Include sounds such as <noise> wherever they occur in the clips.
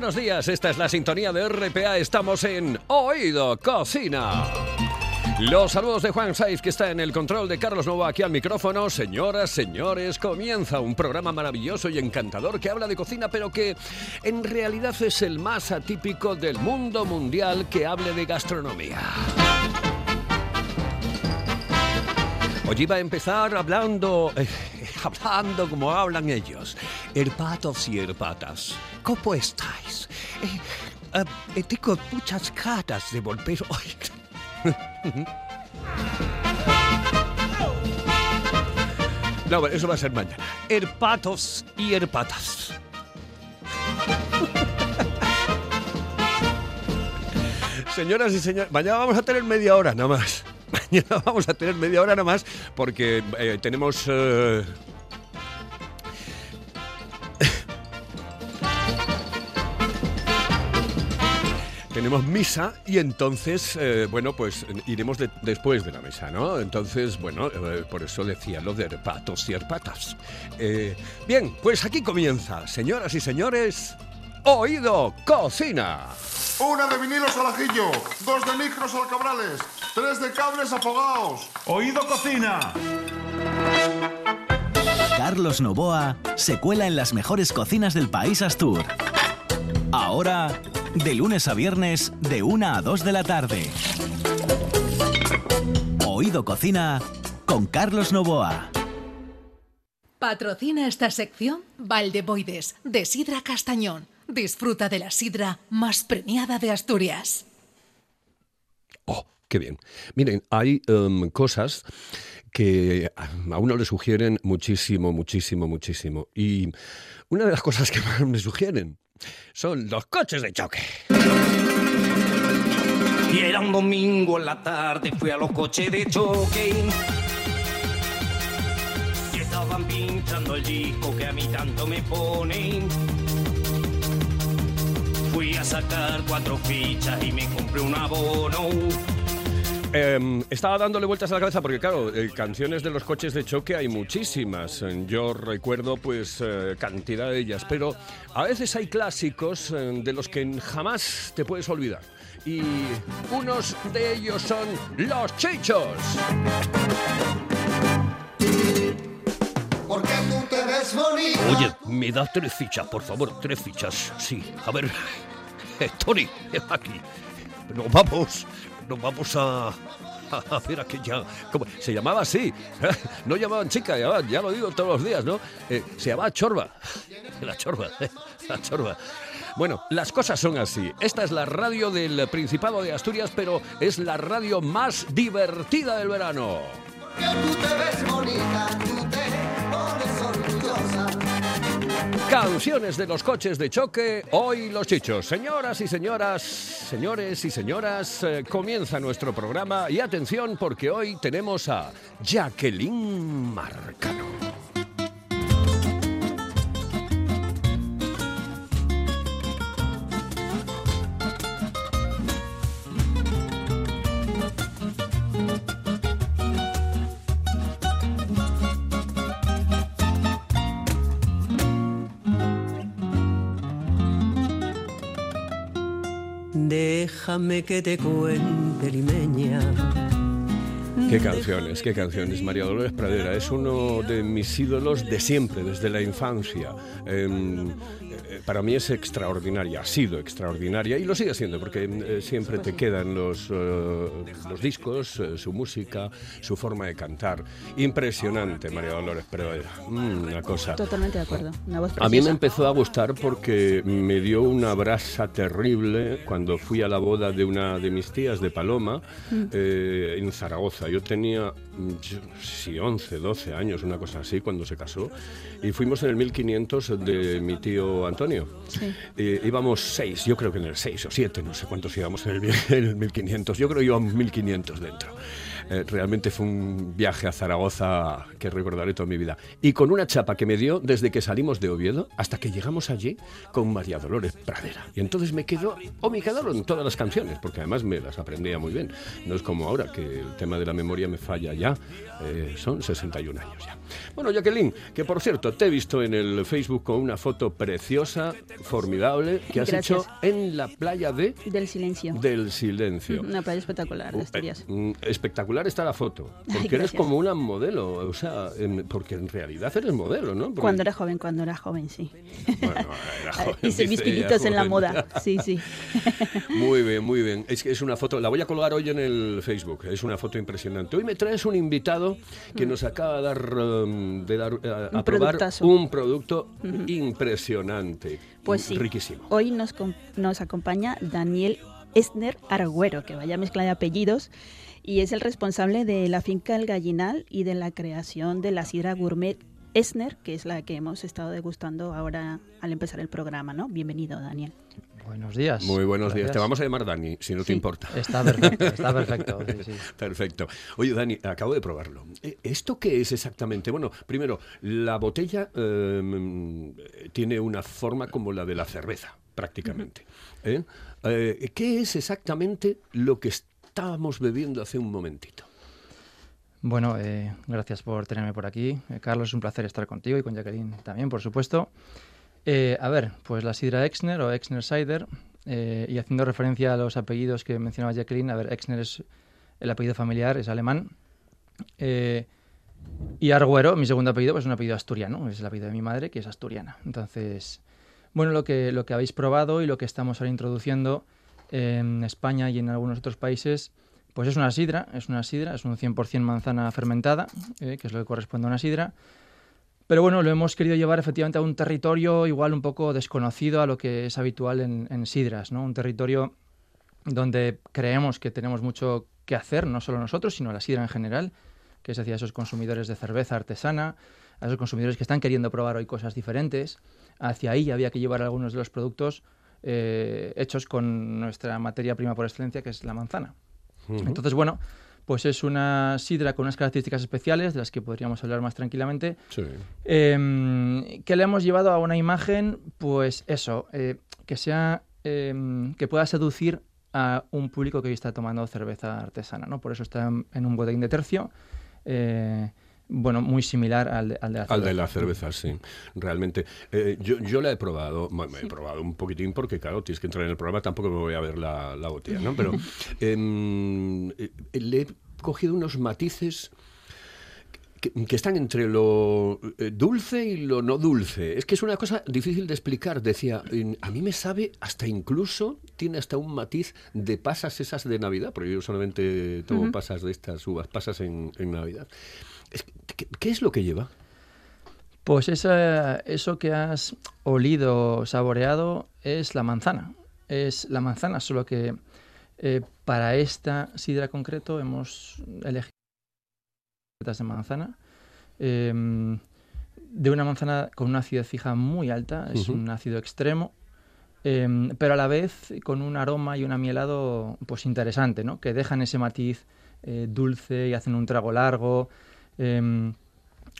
Buenos días. Esta es la sintonía de RPA. Estamos en Oído Cocina. Los saludos de Juan Saiz, que está en el control de Carlos Novo aquí al micrófono. Señoras, señores, comienza un programa maravilloso y encantador que habla de cocina, pero que en realidad es el más atípico del mundo mundial que hable de gastronomía. Hoy iba a empezar hablando, eh, hablando como hablan ellos. Herpatos y herpatas, ¿cómo estáis? Eh, eh, tengo muchas ganas de volver hoy. No, bueno, eso va a ser mañana. Herpatos y herpatas. Señoras y señores, mañana vamos a tener media hora nada más. <laughs> Mañana vamos a tener media hora nada más porque eh, tenemos... eh, Tenemos misa y entonces, eh, bueno, pues iremos de- después de la misa, ¿no? Entonces, bueno, eh, por eso decía lo de herpatos y herpatas. Eh, bien, pues aquí comienza, señoras y señores, Oído Cocina. Una de vinilos al ajillo, dos de micros al cabrales, tres de cables afogados. Oído Cocina. Carlos Novoa se cuela en las mejores cocinas del país Astur. Ahora, de lunes a viernes, de 1 a 2 de la tarde. Oído Cocina con Carlos Novoa. Patrocina esta sección Valdeboides, de Sidra Castañón. Disfruta de la sidra más premiada de Asturias. Oh, qué bien. Miren, hay em, cosas que a uno le sugieren muchísimo, muchísimo, muchísimo. Y una de las cosas que más me sugieren son los coches de choque. Y era un domingo en la tarde, fui a los coches de choque. Y estaban pinchando el disco que a mí tanto me ponen. Fui a sacar cuatro fichas y me compré un abono. Em, estaba dándole vueltas a la cabeza porque, claro, eh, canciones de los coches de choque hay muchísimas. Eh, Yo recuerdo, pues, eh, cantidad de ellas. Pero a veces hay clásicos eh, de los que jamás te puedes olvidar. Y unos de ellos son Los Chichos. Porque tú te ves bonito. Oye, me da tres fichas, por favor, tres fichas. Sí, a ver. <laughs> Tony, aquí. Nos vamos, nos vamos a, a, ver aquella. Se llamaba así. No llamaban chica, llamaban, ya lo digo todos los días, ¿no? Eh, se llamaba Chorba. <laughs> La Chorba, la Chorba. Bueno, las cosas son así. Esta es la radio del Principado de Asturias, pero es la radio más divertida del verano. Que tú te ves bonita, tú Canciones de los coches de choque, hoy los chichos. Señoras y señoras, señores y señoras, eh, comienza nuestro programa y atención porque hoy tenemos a Jacqueline Marcano. Déjame que te cuente, limeña. Qué canciones, qué canciones. María Dolores Pradera es uno de mis ídolos de siempre, desde la infancia. Em, para mí es extraordinaria, ha sido extraordinaria y lo sigue siendo porque eh, siempre te quedan los, eh, los discos, eh, su música, su forma de cantar. Impresionante, María Dolores Pradera. Mm, una cosa. Totalmente de acuerdo. Una voz A mí me empezó a gustar porque me dio una brasa terrible cuando fui a la boda de una de mis tías de Paloma Mm. eh, en Zaragoza. Yo tenía sí, 11, 12 años, una cosa así, cuando se casó. Y fuimos en el 1500 de mi tío Antonio. Eh, íbamos seis, yo creo que en el 6 o 7, no sé cuántos íbamos en el, <laughs> en el 1500. Yo creo que íbamos 1500 dentro. Eh, realmente fue un viaje a Zaragoza que recordaré toda mi vida. Y con una chapa que me dio desde que salimos de Oviedo hasta que llegamos allí con María Dolores Pradera. Y entonces me quedó, o me quedaron todas las canciones, porque además me las aprendía muy bien. No es como ahora, que el tema de la memoria me falla ya. Eh, son 61 años ya. Bueno, Jacqueline, que por cierto, te he visto en el Facebook con una foto preciosa, formidable, que has Gracias. hecho en la playa de Del silencio. del silencio. Una playa espectacular de Asturias. Eh, mm, espectacular está la foto, porque Ay, eres como una modelo, o sea, en- porque en realidad eres modelo, ¿no? Porque- Cuando era joven, cuando era joven, sí. Bueno, era <laughs> joven, Hice mis pinitos en la moda. Sí, sí. <laughs> <laughs> Muy bien, muy bien. Es que es una foto, la voy a colgar hoy en el Facebook. Es una foto impresionante. Hoy me traes un invitado que nos acaba de dar, um, de dar, eh, a probar un producto impresionante. Pues sí. Riquísimo. Hoy nos, nos acompaña Daniel Esner Argüero, que vaya mezcla de apellidos, y es el responsable de la finca El Gallinal y de la creación de la sidra gourmet Esner, que es la que hemos estado degustando ahora al empezar el programa, ¿no? Bienvenido, Daniel. Buenos días. Muy buenos días. Te vamos a llamar Dani, si no te importa. Está perfecto, está <laughs> perfecto. sí, sí. Perfecto. Oye, Dani, acabo de probarlo. Eh, ¿Esto qué es exactamente? Bueno, primero, la botella eh, mm, tiene una forma como la de la cerveza, prácticamente. ¿eh? Eh, ¿Qué es exactamente lo que estábamos bebiendo hace un momentito? Bueno, eh, gracias por tenerme por aquí. Eh, Carlos, es un placer estar contigo y con Jacqueline también, por supuesto. Eh, a ver, pues la sidra Exner o Exner Cider, y haciendo referencia a los apellidos que mencionaba Jacqueline, a ver, Exner es el apellido familiar, es alemán. Y Arguero, mi segundo apellido, pues es un apellido asturiano, es el apellido de mi madre, que es asturiana. Entonces, bueno, lo que, lo que habéis probado y lo que estamos ahora introduciendo en España y en algunos otros países, pues es una sidra, es una sidra, es un 100% manzana fermentada, eh, que es lo que corresponde a una sidra. Pero bueno, lo hemos querido llevar efectivamente a un territorio igual un poco desconocido a lo que es habitual en, sidras, ¿no? Un territorio donde creemos que tenemos mucho que hacer, no solo nosotros, sino la sidra en general, que es hacia esos consumidores de cerveza artesana, a esos consumidores que están queriendo probar hoy cosas diferentes. Hacia ahí había que llevar algunos de los productos eh, hechos con nuestra materia prima por excelencia, que es la manzana. Entonces, bueno, pues es una sidra con unas características especiales de las que podríamos hablar más tranquilamente, Sí. eh, que le hemos llevado a una imagen, pues eso, eh, que sea, eh, que pueda seducir a un público que hoy está tomando cerveza artesana, ¿no? Por eso está en, un botellín de tercio, eh, bueno, muy similar al de, al de la Al de cerveza. la cerveza, sí. Realmente. Eh, yo, yo la he probado, bueno, he probado un poquitín porque, claro, tienes que entrar en el programa, tampoco me voy a ver la, la botella, ¿no? Pero <laughs> em, eh, le he cogido unos matices que, que están entre lo eh, dulce y lo no dulce. Es que es una cosa difícil de explicar. Decía, a mí me sabe hasta incluso, tiene hasta un matiz de pasas esas de Navidad, porque yo solamente tomo pasas de estas uvas, pasas en, en Navidad. ¿Qué, qué es lo que lleva? Pues esa- eso que has olido, saboreado, es la manzana. Es la manzana, solo que eh, para esta sidra concreto hemos elegido de manzana. em, de una manzana con una acidez fija muy alta, es un ácido extremo, em, pero a la vez con un aroma y un amielado pues interesante, ¿no? que dejan ese matiz eh, dulce y hacen un trago largo. Em,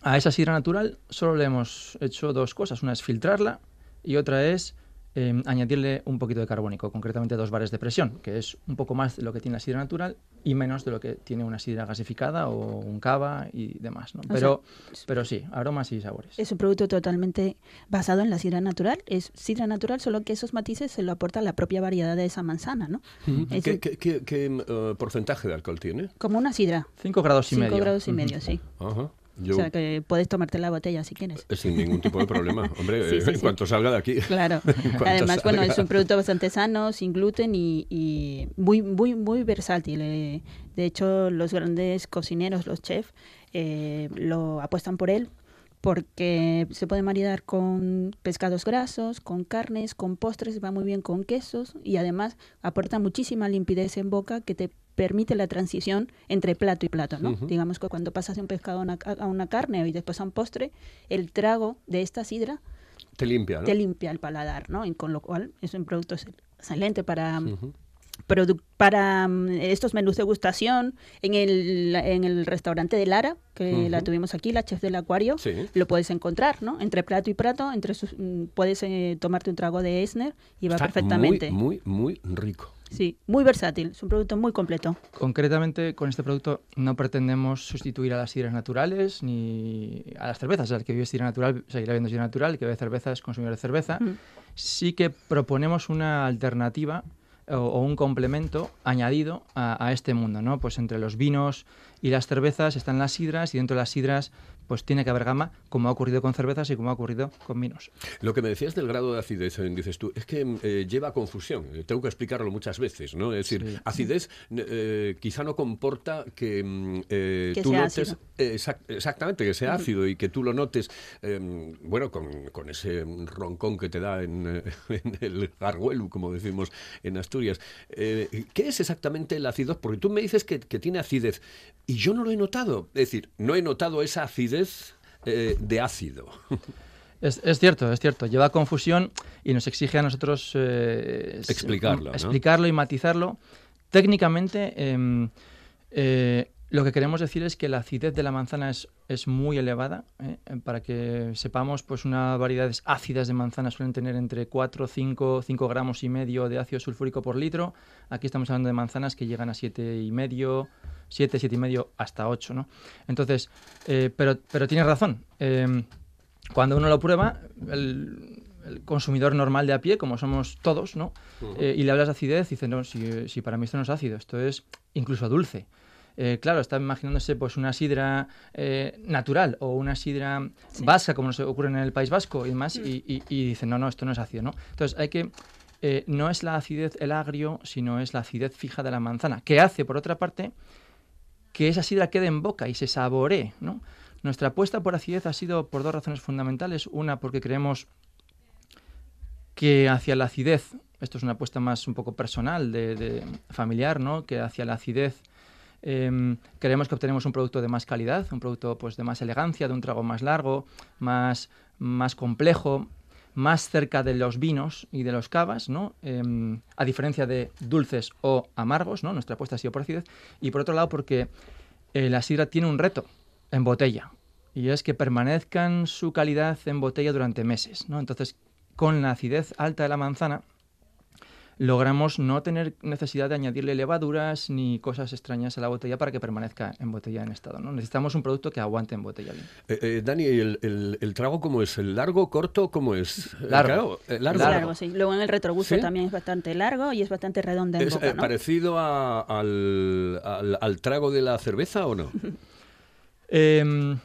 a esa sidra natural solo le hemos hecho dos cosas. Una es filtrarla y otra es eh, añadirle un poquito de carbónico, concretamente dos bares de presión, que es un poco más de lo que tiene la sidra natural y menos de lo que tiene una sidra gasificada o un cava y demás. ¿no? Pero, pero sí, aromas y sabores. Es un producto totalmente basado en la sidra natural. Es sidra natural, solo que esos matices se lo aporta la propia variedad de esa manzana, ¿no? Es ¿Qué, un- qué- qué- qué, eh, porcentaje de alcohol tiene? como una sidra. 5 grados y 5 medio. grados y medio, sí. Ajá. Yo, O sea que puedes tomarte la botella si quieres. eh, sin ningún tipo de problema. Hombre, Sí, <laughs> eh, sí, en sí. cuanto salga de aquí. Claro. <laughs> Además, bueno, es un producto bastante sano, sin gluten y, y muy, muy, muy versátil. Eh, De hecho, los grandes cocineros, los chefs, eh, lo apuestan por él porque se puede maridar con pescados grasos, con carnes, con postres, va muy bien con quesos y además aporta muchísima limpidez en boca que te permite la transición entre plato y plato, ¿no? Digamos que cuando pasas de un pescado a una, a una carne y después a un postre, el trago de esta sidra Te limpia, ¿no? te limpia el paladar, ¿no? Y con lo cual es un producto ex- excelente para, para mm, estos menús de gustación. En el, en el restaurante de Lara, que la tuvimos aquí, la chef del acuario, Sí. lo puedes encontrar, ¿no? Entre plato y plato, entre sus- mm, puedes eh, tomarte un trago de Esner y va Está perfectamente. Muy, muy, muy rico. Sí, muy versátil, es un producto muy completo. Concretamente, con este producto no pretendemos sustituir a las sidras naturales ni a las cervezas. El que vive sidra natural seguirá viendo sidra natural, el que bebe cerveza es consumidor de cerveza. Mm. Sí que proponemos una alternativa o, un complemento añadido a, a este mundo, ¿no? Pues entre los vinos y las cervezas están las sidras y dentro de las sidras pues tiene que haber gama, como ha ocurrido con cervezas y como ha ocurrido con vinos. Lo que me decías del grado de acidez, eh, dices tú, es que eh, lleva a confusión. Eh, Tengo que explicarlo muchas veces, ¿no? Es decir, Sí. acidez eh, quizá no comporta que mm, eh, Que tú sea notes exact- exactamente que sea ácido y que tú lo notes, eh, bueno, con, con ese roncón que te da en, <laughs> en el garguelu, como decimos en Asturias. Eh, ¿Qué es exactamente el acidez? Porque tú me dices que, que tiene acidez y yo no lo he notado. Es decir, no he notado esa acidez eh, de ácido. <laughs> Es, es cierto, es cierto. Lleva confusión y nos exige a nosotros eh, Explicarlo, ¿no? explicarlo y matizarlo. Técnicamente, em, eh, lo que queremos decir es que la acidez de la manzana es, es muy elevada. Para que sepamos, pues unas variedades ácidas de manzana suelen tener entre 4, 5, 5 gramos y medio de ácido sulfúrico por litro. Aquí estamos hablando de manzanas que llegan a 7 y medio, 7, 7 y medio hasta 8, ¿no? Entonces, eh, pero, pero tienes razón. Em, cuando uno lo prueba, el, el consumidor normal de a pie, como somos todos, ¿no? Eh, y le hablas de acidez, dice, no, si, si para mí esto no es ácido, esto es incluso dulce. Eh, claro, está imaginándose pues una sidra eh, natural o una sidra Sí. vasca, como nos ocurre en el País Vasco y demás, y, y, y dicen, no, no, esto no es ácido, ¿no? Entonces hay que... eh, no es la acidez el agrio, sino es la acidez fija de la manzana, que hace, por otra parte, que esa sidra quede en boca y se saboree, ¿no? Nuestra apuesta por acidez ha sido por dos razones fundamentales. Una, porque creemos que hacia la acidez, esto es una apuesta más un poco personal, de, familiar, ¿no? Que hacia la acidez em, creemos que obtenemos un producto de más calidad, un producto pues de más elegancia, de un trago más largo, más, más complejo, más cerca de los vinos y de los cavas, ¿no? Em, a diferencia de dulces o amargos, ¿no? Nuestra apuesta ha sido por acidez. Y por otro lado, porque eh, la sidra tiene un reto en botella, y es que permanezcan su calidad en botella durante meses, ¿no? Entonces, con la acidez alta de la manzana, logramos no tener necesidad de añadirle levaduras ni cosas extrañas a la botella para que permanezca en botella en estado, ¿no? Necesitamos un producto que aguante en botella bien. Eh, eh, Dani, ¿el, el, el trago cómo es? ¿El largo, corto? ¿Cómo es? Eh, Largo. claro, eh, Es largo. largo, sí. Luego en el retrogusto ¿Sí? también es bastante largo y es bastante redondo en ¿Es boca, eh, ¿no? parecido a- al, al- al trago de la cerveza o no? <laughs> Em,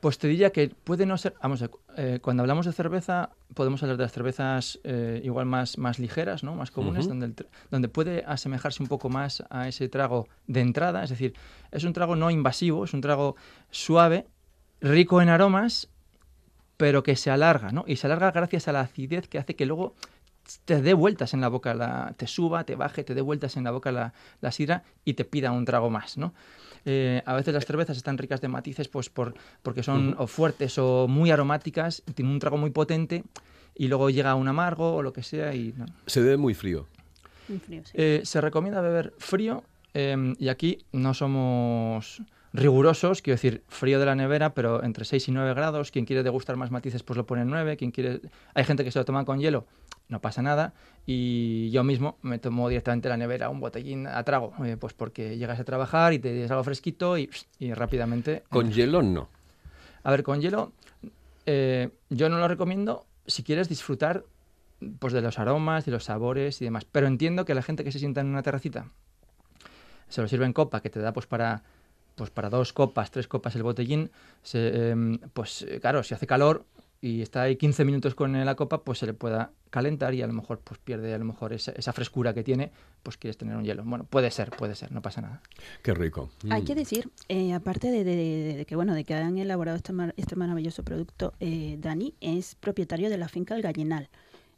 pues te diría que puede no ser. Vamos, a- eh, cuando hablamos de cerveza, podemos hablar de las cervezas eh, igual más, más ligeras, ¿no? más comunes, donde, el donde puede asemejarse un poco más a ese trago de entrada. Es decir, es un trago no invasivo, es un trago suave, rico en aromas, pero que se alarga, ¿no? Y se alarga gracias a la acidez que hace que luego te dé vueltas en la boca, la, te suba, te baje, te dé vueltas en la boca la, la sidra y te pida un trago más, ¿no? Eh, a veces las cervezas están ricas de matices pues por, porque son o fuertes o muy aromáticas, tienen un trago muy potente y luego llega un amargo o lo que sea y no. Se bebe muy frío. Muy frío, sí. Eh, se recomienda beber frío eh, y aquí no somos rigurosos, quiero decir, frío de la nevera, pero entre 6 y 9 grados. Quien quiere degustar más matices, pues lo pone en 9. Quien quiere... Hay gente que se lo toma con hielo, no pasa nada. Y yo mismo me tomo directamente la nevera un botellín a trago, eh, pues porque llegas a trabajar y te es algo fresquito y, y rápidamente... Con hielo no. A ver, con hielo, eh, yo no lo recomiendo si quieres disfrutar pues, de los aromas, de los sabores y demás. Pero entiendo que la gente que se sienta en una terracita se lo sirve en copa, que te da pues para pues para dos copas, tres copas el botellín, se, em, pues eh, claro, si hace calor y está ahí 15 minutos con la copa, pues se le pueda calentar y a lo mejor pues pierde a lo mejor esa, esa frescura que tiene, pues quieres tener un hielo. Bueno, puede ser, puede ser, no pasa nada. Qué rico. Hay Mm. que decir, eh, aparte de, de- de- de que bueno, de que han elaborado este, mar- este maravilloso producto, eh, Dani es propietario de la finca El Gallinal.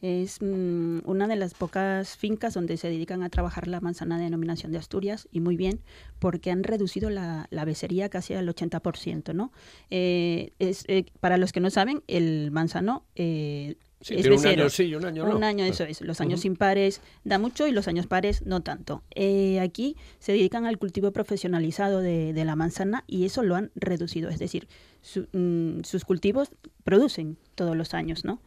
Es mm, una de las pocas fincas donde se dedican a trabajar la manzana de denominación de Asturias y muy bien porque han reducido la, la becerría casi al 80%. ¿no? Eh, es, eh, para los que no saben, el manzano eh, Sí, es un año sí un año no. Un año, eso es. Los años Ujú. impares da mucho y los años pares no tanto. Eh, aquí se dedican al cultivo profesionalizado de, de la manzana y eso lo han reducido. Es decir, su- mm, sus cultivos producen todos los años, ¿no?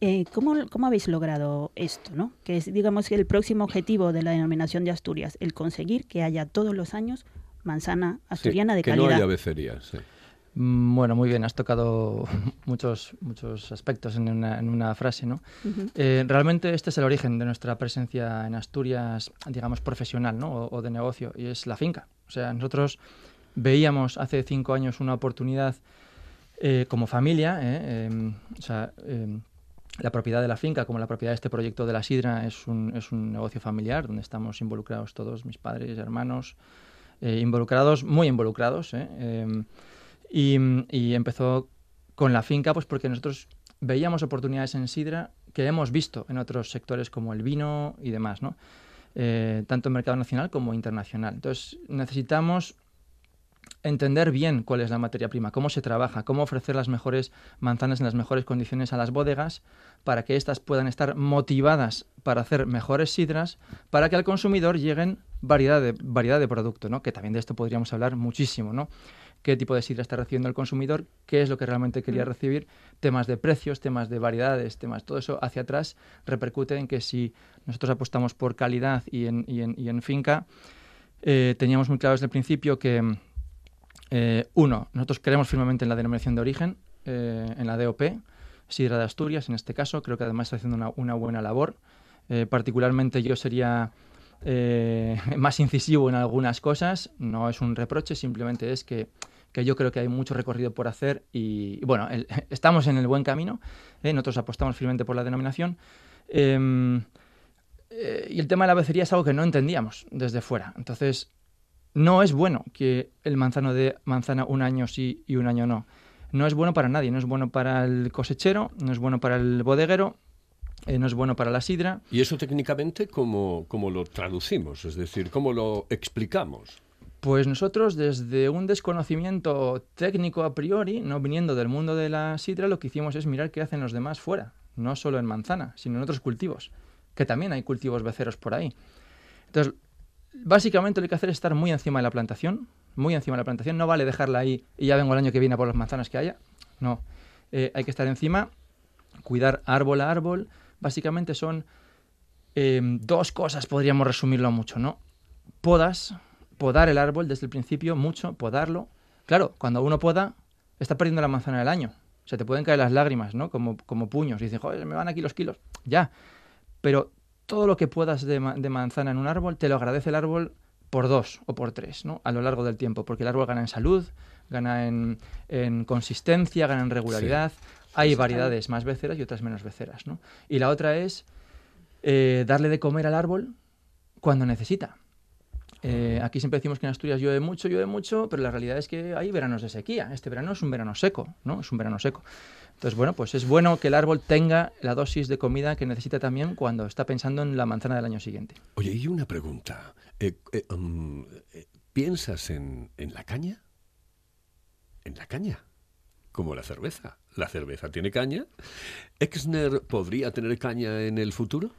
Eh, ¿cómo, cómo habéis logrado esto, no? Que es, digamos, el próximo objetivo de la denominación de Asturias, el conseguir que haya todos los años manzana Sí, asturiana de que calidad. no haya becerías. sí. Mm, Bueno, muy bien, has tocado <laughs> muchos, muchos aspectos en una, en una frase, ¿no? Eh, realmente este es el origen de nuestra presencia en Asturias, digamos, profesional, ¿no? O, o de negocio, y es la finca. O sea, nosotros veíamos hace cinco años una oportunidad eh, como familia, ¿eh? Em, o sea, em, la propiedad de la finca, como la propiedad de este proyecto de la sidra, es un, es un negocio familiar donde estamos involucrados todos, mis padres, hermanos, eh, involucrados, muy involucrados. ¿eh? Em, y, y empezó con la finca, pues porque nosotros veíamos oportunidades en sidra que hemos visto en otros sectores como el vino y demás, ¿no? Eh, tanto en mercado nacional como internacional. Entonces necesitamos entender bien cuál es la materia prima, cómo se trabaja, cómo ofrecer las mejores manzanas en las mejores condiciones a las bodegas para que éstas puedan estar motivadas para hacer mejores sidras, para que al consumidor lleguen variedad de, variedad de producto, ¿no? que también de esto podríamos hablar muchísimo. ¿no? qué tipo de sidra está recibiendo el consumidor, qué es lo que realmente quería recibir, temas de precios, temas de variedades, temas, todo eso hacia atrás repercute en que si nosotros apostamos por calidad y en, y en, y en finca, eh, teníamos muy claro desde el principio que, eh, uno, nosotros creemos firmemente en la denominación de origen, eh, en la DOP, Sidra de Asturias en este caso, creo que además está haciendo una, buena labor. Eh, particularmente yo sería <laughs> más incisivo en algunas cosas, no es un reproche, simplemente es que, que yo creo que hay mucho recorrido por hacer y, bueno, el- <laughs> estamos en el buen camino, nosotros apostamos firmemente por la denominación. Em, y el tema de la becería es algo que no entendíamos desde fuera. Entonces, no es bueno que el manzano de manzana un año sí y un año no. No es bueno para nadie, no es bueno para el cosechero, no es bueno para el bodeguero, eh, no es bueno para la sidra. ¿Y eso técnicamente cómo, cómo lo traducimos? Es decir, ¿cómo lo explicamos? Pues nosotros desde un desconocimiento técnico a priori, no viniendo del mundo de la sidra, lo que hicimos es mirar qué hacen los demás fuera, no solo en manzana, sino en otros cultivos, que también hay cultivos beceros por ahí. Entonces, básicamente lo que hay que hacer es estar muy encima de la plantación, muy encima de la plantación, no vale dejarla ahí y ya vengo el año que viene a por las manzanas que haya, no, Eh, hay que estar encima, cuidar árbol a árbol, básicamente son eh, dos cosas, podríamos resumirlo mucho, ¿no? Podas, podar el árbol desde el principio, mucho, podarlo. Claro, cuando uno poda, está perdiendo la manzana del año. O te pueden caer las lágrimas, ¿no? Como, como puños. Y dices, joder, me van aquí los kilos. Ya. Pero todo lo que puedas de, ma- de manzana en un árbol, te lo agradece el árbol por dos o por tres, ¿no? A lo largo del tiempo. Porque el árbol gana en salud, gana en, en consistencia, gana en regularidad. Hay variedades más beceras y otras menos beceras, ¿no? Y la otra es eh, darle de comer al árbol cuando necesita. Eh, aquí siempre decimos que en Asturias llueve mucho, llueve mucho, pero la realidad es que hay veranos de sequía. Este verano es un verano seco, ¿no? Es un verano seco. Entonces, bueno, pues es bueno que el árbol tenga la dosis de comida que necesita también cuando está pensando en la manzana del año siguiente. Oye, y una pregunta. Eh, eh, eh, ¿Piensas en, en la caña? ¿En la caña? Como la cerveza. ¿La cerveza tiene caña? ¿Exner podría tener caña en el futuro?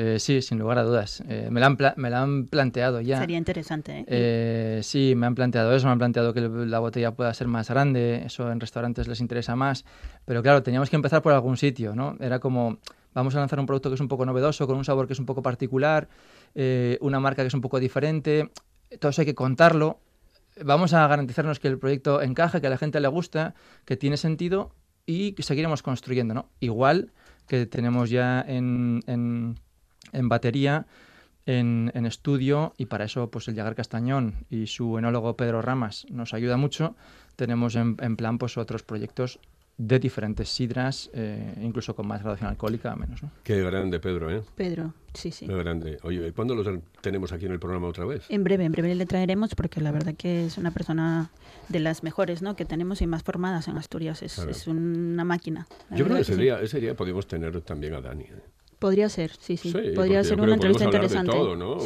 Eh, sí, sin lugar a dudas. Eh, me, la han me la han planteado ya. Sería interesante. ¿eh? Eh, sí, me han planteado eso, me han planteado que la botella pueda ser más grande, eso en restaurantes les interesa más, pero claro, teníamos que empezar por algún sitio, ¿no? Era como, vamos a lanzar un producto que es un poco novedoso, con un sabor que es un poco particular, eh, una marca que es un poco diferente, todo eso hay que contarlo, vamos a garantizarnos que el proyecto encaja, que a la gente le gusta, que tiene sentido y que seguiremos construyendo, ¿no? Igual que tenemos ya en, en, en batería, en, en estudio, y para eso pues el Llagar Castañón y su enólogo Pedro Ramas nos ayuda mucho. Tenemos en, en plan pues otros proyectos de diferentes sidras, eh, incluso con más graduación alcohólica, menos. ¿no? Qué grande, Pedro, ¿eh? Pedro, sí, sí. Qué grande. Oye, ¿cuándo lo tenemos aquí en el programa otra vez? En breve, en breve le traeremos porque la verdad que es una persona de las mejores ¿no? que tenemos y más formadas en Asturias. Es, es una máquina. Yo creo que ese, día, ese día podríamos tener también a Dani. ¿eh? Podría ser, sí, sí. Podría ser una entrevista interesante. De todo, ¿no?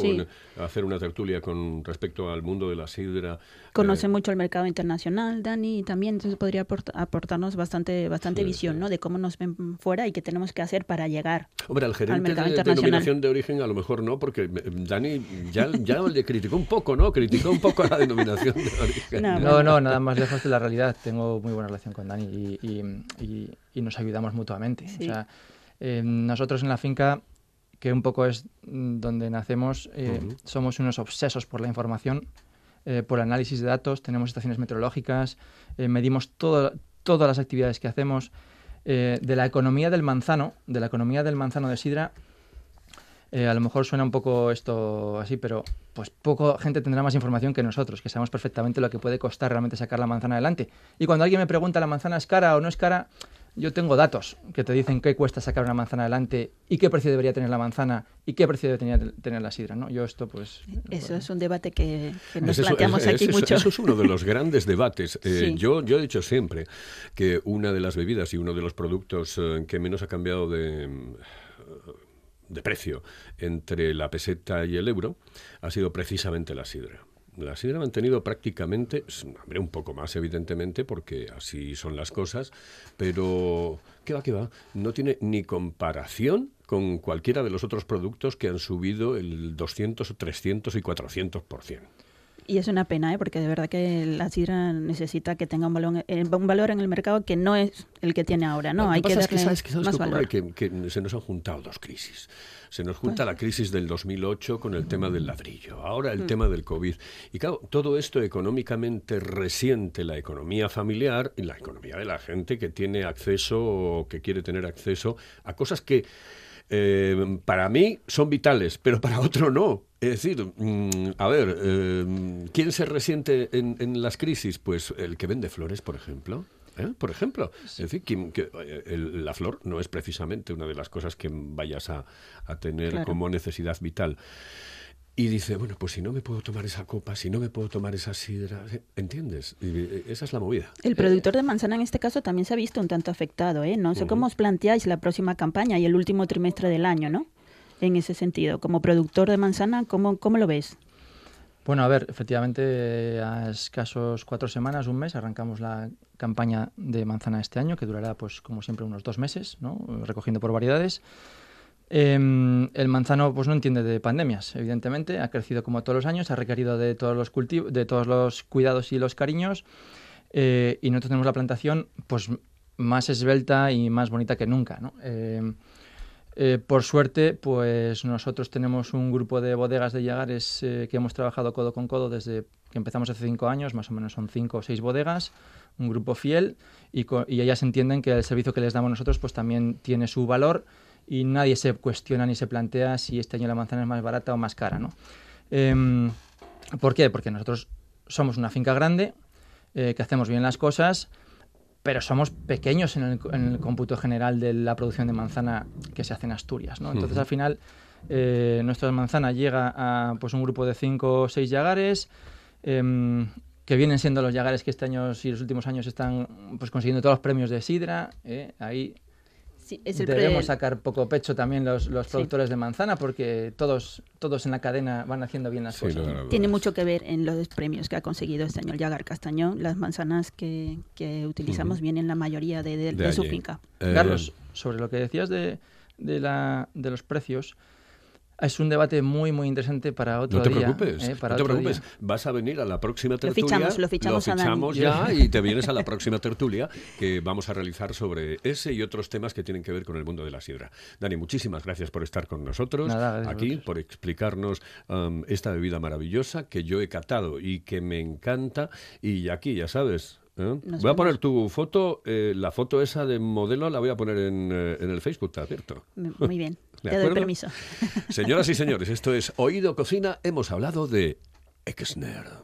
hacer una tertulia con respecto al mundo de la sidra. Conoce eh, mucho el mercado internacional, Dani, y también entonces podría aportarnos bastante bastante visión, ¿no? De cómo nos ven fuera y qué tenemos que hacer para llegar Hombre, al gerente mercado de denominación de origen a lo mejor no, porque eh, Dani ya, ya le criticó un poco, ¿no? Criticó un poco a la denominación de origen. No, no, nada más lejos de la realidad. Tengo muy buena relación con Dani y, y, nos ayudamos mutuamente. O sea, eh, nosotros en la finca, que un poco es mm, donde nacemos, eh, somos unos obsesos por la información, eh, por el análisis de datos, tenemos estaciones meteorológicas, medimos todas las actividades que hacemos. de la economía del manzano, de la economía del manzano de sidra, a lo mejor suena un poco esto así, pero pues poco gente tendrá más información que nosotros, que sabemos perfectamente lo que puede costar realmente sacar la manzana adelante. Y cuando alguien me pregunta la manzana es cara o no es cara, yo tengo datos que te dicen qué cuesta sacar una manzana adelante y qué precio debería tener la manzana y qué precio debe tener, la sidra, ¿no? Yo esto pues... Eso es un debate que, nos planteamos aquí mucho. Eso es uno de los <laughs> grandes debates. Eh, yo, yo he dicho siempre que una de las bebidas y uno de los productos eh, que menos ha cambiado de de precio entre la peseta y el euro ha sido precisamente la sidra. La sidra ha mantenido prácticamente, hombre, un poco más evidentemente, porque así son las cosas, pero ¿qué va, qué va? No tiene ni comparación con cualquiera de los otros productos que han subido el 200, 300 y 400%. Y es una pena, ¿eh? porque de verdad que la sidra necesita que tenga un valor, eh, un valor en el mercado que no es el que tiene ahora, ¿no? Hay que darle más valor. Que, que, se nos han juntado dos crisis. Se nos junta la crisis del 2008 con el tema del ladrillo, ahora el mm. tema del COVID. Y claro, todo esto económicamente resiente la economía familiar y la economía de la gente que tiene acceso o que quiere tener acceso a cosas que eh, para mí son vitales, pero para otro no. Es decir, mm, a ver, eh, ¿quién se resiente en, las crisis? Pues el que vende flores, por ejemplo. ¿eh? Por ejemplo, es decir, que, la flor no es precisamente una de las cosas que vayas a, tener como necesidad vital. Y dice, bueno, pues si no me puedo tomar esa copa, si no me puedo tomar esa sidra, ¿entiendes? Y esa es la movida. El productor de manzana en este caso también se ha visto un tanto afectado, ¿eh? No sé cómo os planteáis la próxima campaña y el último trimestre del año, ¿no? En ese sentido, como productor de manzana, ¿cómo, cómo lo ves? Bueno, a ver, efectivamente, a escasos cuatro semanas, un mes, arrancamos la campaña de manzana este año, que durará, pues, como siempre, unos dos meses, ¿no? Recogiendo por variedades. Em, el manzano pues no entiende de pandemias, evidentemente, ha crecido como todos los años, ha requerido de todos los cultivos, de todos los cuidados y los cariños, eh, y nosotros tenemos la plantación pues más esbelta y más bonita que nunca, em, eh, por suerte, pues nosotros tenemos un grupo de bodegas de Yagares eh, que hemos trabajado codo con codo desde que empezamos hace cinco años, más o menos son cinco o seis bodegas, un grupo fiel, y, y ellas entienden que el servicio que les damos nosotros pues también tiene su valor y nadie se cuestiona ni se plantea si este año la manzana es más barata o más cara. ¿no? Em, ¿Por qué? Porque nosotros somos una finca grande, eh, que hacemos bien las cosas, pero somos pequeños en el, cómputo general de la producción de manzana que se hace en Asturias. ¿no? Entonces, al final, eh, nuestra manzana llega a pues, un grupo de cinco o seis yagares, em, que vienen siendo los yagares que este año y los últimos años están pues, consiguiendo todos los premios de Sidra. Debemos sacar poco pecho también los, productores de manzana porque todos, todos en la cadena van haciendo bien las cosas. Tiene mucho que ver en los premios que ha conseguido este año el Yagar Castañón. Las manzanas que, utilizamos vienen la mayoría de, su finca. Eh, Carlos, sobre lo que decías de, de, la, de los precios, es un debate muy, muy interesante para otro día. No te preocupes, ¿eh? no te preocupes. Vas a venir a la próxima tertulia. Lo fichamos, lo fichamos, lo fichamos ya y te vienes a la próxima tertulia que vamos a realizar sobre ese y otros temas que tienen que ver con el mundo de la sidra. Dani, muchísimas gracias por estar con nosotros aquí, por explicarnos um, esta bebida maravillosa que yo he catado y que me encanta. Y aquí, ya sabes, ¿Eh? Voy a poner tu foto, eh, la foto esa de modelo la voy a poner en, eh, en el Facebook, ¿está cierto? Muy bien, te doy permiso. <laughs> Señoras y señores, esto es Oído Cocina, hemos hablado de Exner.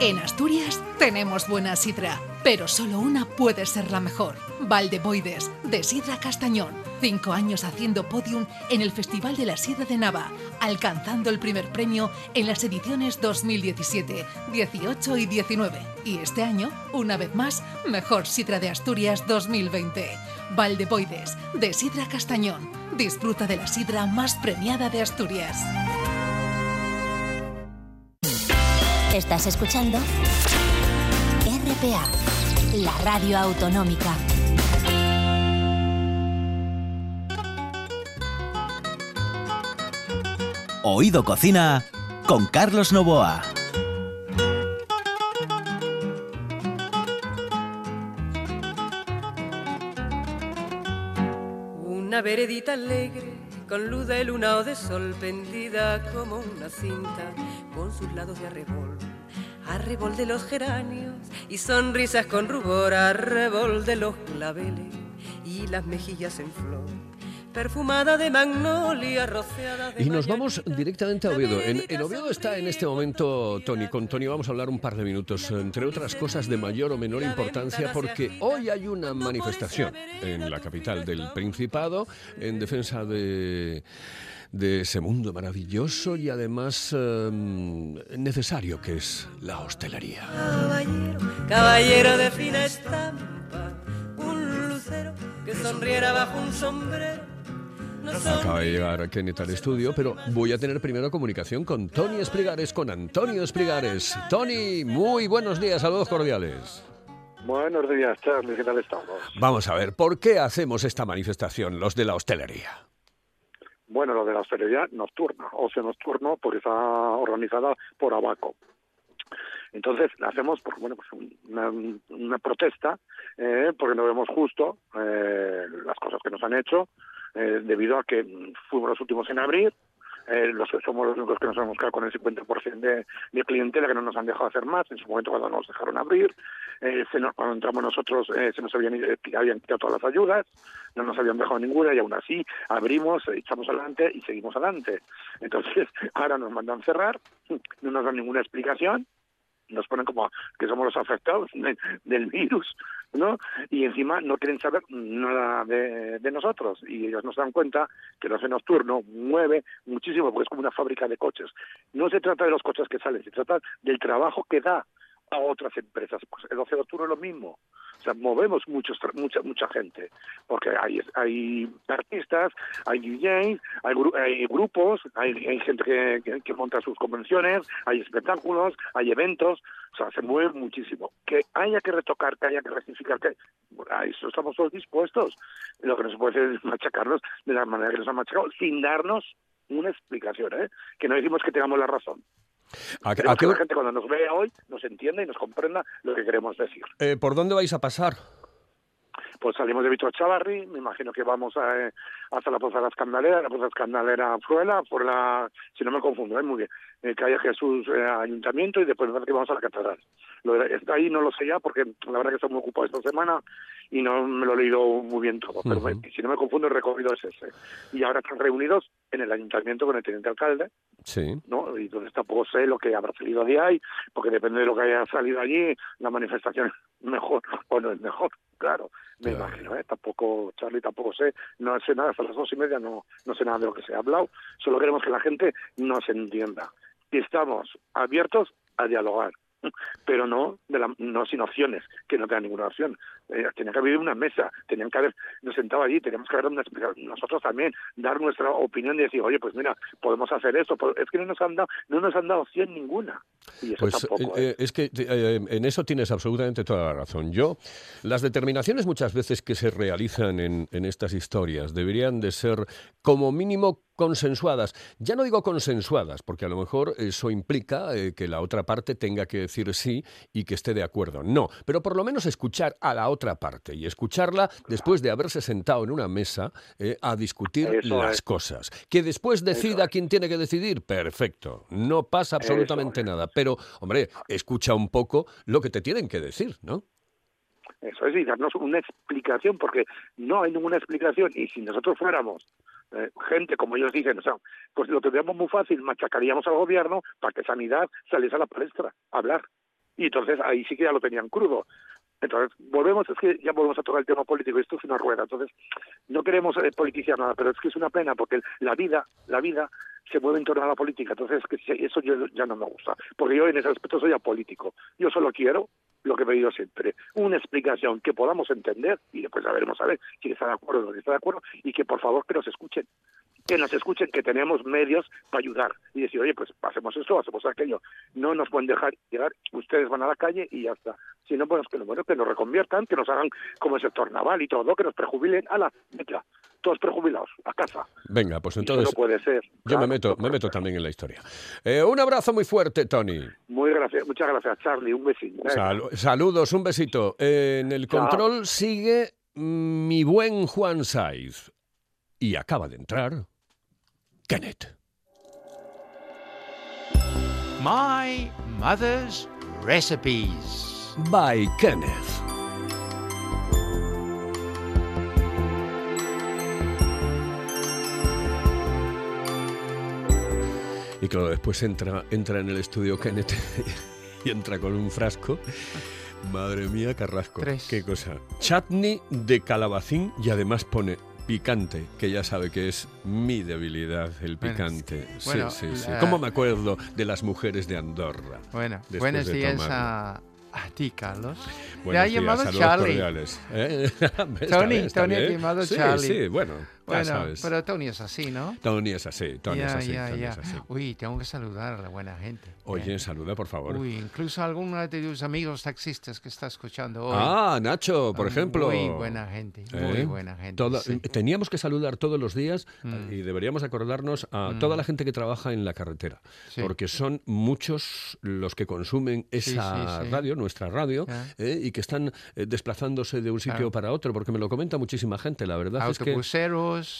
En Asturias tenemos buena sidra, pero solo una puede ser la mejor. Valdeboides, de Sidra Castañón. Cinco años haciendo podium en el Festival de la Sidra de Nava, alcanzando el primer premio en las ediciones 2017, 18 y 19. Y este año, una vez más, Mejor Sidra de Asturias 2020. Valdeboides, de Sidra Castañón. Disfruta de la sidra más premiada de Asturias. Estás escuchando RPA, la radio autonómica. Oído Cocina con Carlos Novoa. Una veredita alegre, con luz de luna o de sol, pendida como una cinta, con sus lados de arrebol. Arrebol de los geranios y sonrisas con rubor, arrebol de los claveles y las mejillas en flor. Perfumada de magnolia, rociada de Y nos vamos directamente a Oviedo. En, en Oviedo está en este momento Tony. Con Tony vamos a hablar un par de minutos, entre otras cosas de mayor o menor importancia, porque hoy hay una manifestación en la capital del Principado en defensa de, de ese mundo maravilloso y además eh, necesario que es la hostelería. Caballero, caballero de fina estampa, un lucero que sonriera bajo un sombrero. Acaba de llegar Kenneth al estudio, pero voy a tener primero comunicación con Tony Esprigares, con Antonio Esprigares. Tony, muy buenos días, saludos cordiales. Buenos días, Charlie, ¿qué tal estamos? Vamos a ver, ¿por qué hacemos esta manifestación, los de la hostelería? Bueno, lo de la hostelería nocturna, ocio nocturno, porque está organizada por Abaco. Entonces, la hacemos por bueno, pues una, una protesta, eh, porque no vemos justo eh, las cosas que nos han hecho, eh, debido a que fuimos los últimos en abrir, eh, los somos los únicos que nos hemos quedado con el 50% de, de clientela que no nos han dejado hacer más en su momento cuando nos dejaron abrir. Eh, se nos- cuando entramos nosotros eh, se nos habían, eh, habían quitado todas las ayudas, no nos habían dejado ninguna y aún así abrimos, eh, echamos adelante y seguimos adelante. Entonces <laughs> ahora nos mandan cerrar, no nos dan ninguna explicación nos ponen como que somos los afectados de- del virus, ¿no? Y encima no quieren saber nada de, nosotros y ellos no se dan cuenta que el ocio nocturno mueve muchísimo porque es como una fábrica de coches. No se trata de los coches que salen, se trata del trabajo que da a otras empresas. Pues el ocio nocturno es lo mismo. O sea, movemos muchos, mucha mucha gente, porque hay, hay artistas, hay DJs, hay, hay grupos, hay, hay gente que, que- monta sus convenciones, hay espectáculos, hay eventos, o sea, se mueve muchísimo. Que haya que retocar, que haya que rectificar, que a eso estamos todos dispuestos. Lo que no se puede hacer es machacarnos de la manera que nos han machacado, sin darnos una explicación, ¿eh? Que no decimos que tengamos la razón. ¿A Queremos a que la gente cuando nos vea hoy nos entienda y nos comprenda lo que queremos decir. eh, ¿Por dónde vais a pasar? Pues salimos de Vito Chavarri, me imagino que vamos a, eh, hasta la Poza de la Escandalera, la Poza de la Escandalera Fruela, por la, si no me confundo, ¿eh? muy bien, eh, calle Jesús eh, Ayuntamiento y después que vamos a la Catedral. Lo de- está ahí no lo sé ya porque la verdad que estoy muy ocupado esta semana y no me lo he leído muy bien todo, pero Ujú. me- si no me confundo el recorrido es ese. Y ahora están reunidos en el Ayuntamiento con el Teniente Alcalde, Sí. ¿no? Y entonces tampoco sé lo que habrá salido de ahí, porque depende de lo que haya salido allí, la manifestación es mejor o no es mejor, claro, me Claro. imagino, ¿eh? Tampoco, Charlie, tampoco sé, no sé nada, hasta las dos y media no, no sé nada de lo que se ha hablado, solo queremos que la gente nos entienda. Y estamos abiertos a dialogar, <laughs> pero no de la, no sin opciones, que no tengan ninguna opción. Eh, tenía que haber una mesa, tenían que haber, nos sentado allí, teníamos que haber una nosotros también, dar nuestra opinión y decir, oye, pues mira, podemos hacer esto, es que no nos han dado, no nos han dado opción ninguna. Y eso Pues tampoco, eh, ¿eh? eh, es que en eso tienes absolutamente toda la razón. Yo, las determinaciones muchas veces que se realizan en, en estas historias deberían de ser como mínimo consensuadas. Ya no digo consensuadas, porque a lo mejor eso implica eh, que la otra parte tenga que decir sí y que esté de acuerdo. No, pero por lo menos escuchar a la otra parte y escucharla después de haberse sentado en una mesa eh, a discutir Eso las es. cosas. Que después decida quién tiene que decidir, perfecto. No pasa absolutamente nada. Pero, hombre, escucha un poco lo que te tienen que decir, ¿no? Eso es, y darnos una explicación, porque no hay ninguna explicación. Y si nosotros fuéramos eh, gente, como ellos dicen, o sea, pues lo tendríamos muy fácil, machacaríamos al gobierno para que Sanidad saliese a la palestra a hablar. Y entonces ahí sí que ya lo tenían crudo. Entonces, volvemos, es que ya volvemos a tocar el tema político, esto es una rueda, entonces no queremos eh, politizar nada, pero es que es una pena porque la vida, la vida se mueve en torno a la política, entonces es que eso yo, ya no me gusta, porque yo en ese aspecto soy apolítico, yo solo quiero lo que he pedido siempre, una explicación que podamos entender y después ya veremos a ver quién está de acuerdo o no está de acuerdo y que por favor que nos escuchen, que nos escuchen, que tenemos medios para ayudar y decir, oye, pues hacemos esto, hacemos aquello. No nos pueden dejar llegar, ustedes van a la calle y ya está. Si no, pues que, bueno, que nos reconviertan, que nos hagan como el sector naval y todo, que nos prejubilen a la meta. Todos prejubilados, a casa. Venga, pues eso entonces no puede ser. yo Claro, me meto, me meto también en la historia. Eh, un abrazo muy fuerte, Tony. Muy gracias, muchas gracias, Charlie. Un besito. Sal- saludos, un besito. Eh, en el Chao. control sigue mi buen Juan Saiz. Y acaba de entrar Kenneth. My mother's recipes. By Kenneth. Y claro, después entra, entra en el estudio Kenneth <laughs> y entra con un frasco. Madre mía, Carrasco. Tres. Qué cosa. Chutney de calabacín y además pone picante, que ya sabe que es mi debilidad, el Bueno, picante. bueno, sí, sí, sí. la- ¿Cómo me acuerdo de las mujeres de Andorra? Bueno, buenos de días a, a ti, Carlos. Buenos Le ha días, llamado Charlie. ¿Eh? <laughs> Tony, Tony ha llamado sí, Charlie. Sí, bueno, Bueno, sabes. pero Tony es así, ¿no? Tony es así, Tony es ya, así, ya, Tony ya. es así. Uy, tengo que saludar a la buena gente. Oye, saluda, por favor. Uy, incluso a alguno de tus amigos taxistas que está escuchando hoy. Ah, Nacho, por Ah, ejemplo. Muy buena gente, muy ¿Eh? buena gente. Todo- sí. Teníamos que saludar todos los días Mm. eh, y deberíamos acordarnos a Mm. toda la gente que trabaja en la carretera, Sí. porque son muchos los que consumen esa sí, radio, nuestra radio, eh, y que están eh, desplazándose de un sitio Claro. para otro, porque me lo comenta muchísima gente, la verdad es que...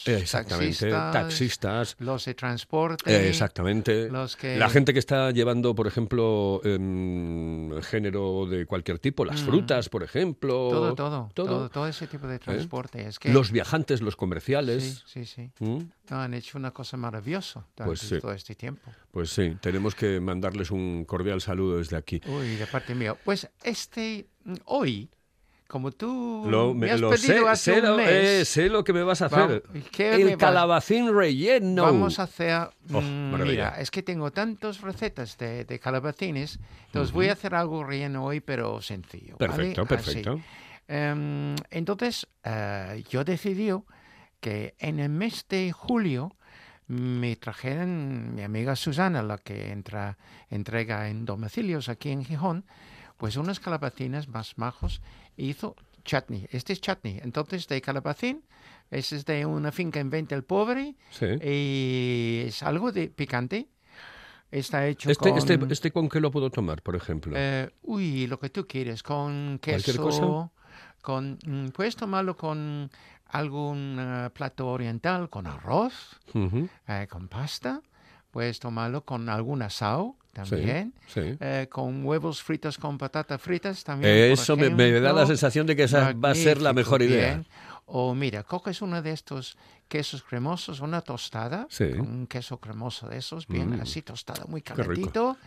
Eh, Exactamente, taxistas, taxistas. los de transporte. Eh, exactamente. Los que... La gente que está llevando, por ejemplo, em, género de cualquier tipo, las Mm. frutas, por ejemplo. Todo, todo, todo. todo, todo ese tipo de transporte. Es que... Los viajantes, los comerciales. Sí, sí, sí. ¿Mm? No, han hecho una cosa maravillosa durante Pues sí. todo este tiempo. Pues sí, tenemos que mandarles un cordial saludo desde aquí. Uy, de parte mía. Pues este, hoy, como tú Lo, me me- has lo pedido sé, hace sé un lo, mes, eh, sé lo que me vas a hacer. Vamos, ¿qué me El calabacín relleno. Vamos a hacer... Oh, mira, es que tengo tantas recetas de, de calabacines, entonces voy a hacer algo relleno hoy, pero sencillo. ¿vale? Perfecto, Así. perfecto. Em, entonces, eh, yo decidí que en el mes de julio me trajeron mi amiga Susana, la que entra, entrega en domicilios aquí en Gijón, pues unas calabacinas más majos hizo chutney. Este es chutney. Entonces, de calabacín, ese es de una finca en Venta el Pobre Sí. y es algo de picante. Está hecho Este, con... este, ¿Este con qué lo puedo tomar, por ejemplo? Eh, uy, lo que tú quieres, con ¿Cualquier queso, cosa? con mm, puedes tomarlo con algún eh, plato oriental, con arroz, eh, con pasta, puedes tomarlo con algún asado también, sí. eh, con huevos fritos con patatas fritas también. Eso me, me da la sensación de que esa va a ser la mejor idea. bien. O mira, coges uno de estos quesos cremosos, una tostada, Sí. con un queso cremoso de esos, bien Mm. así tostado, muy calentito,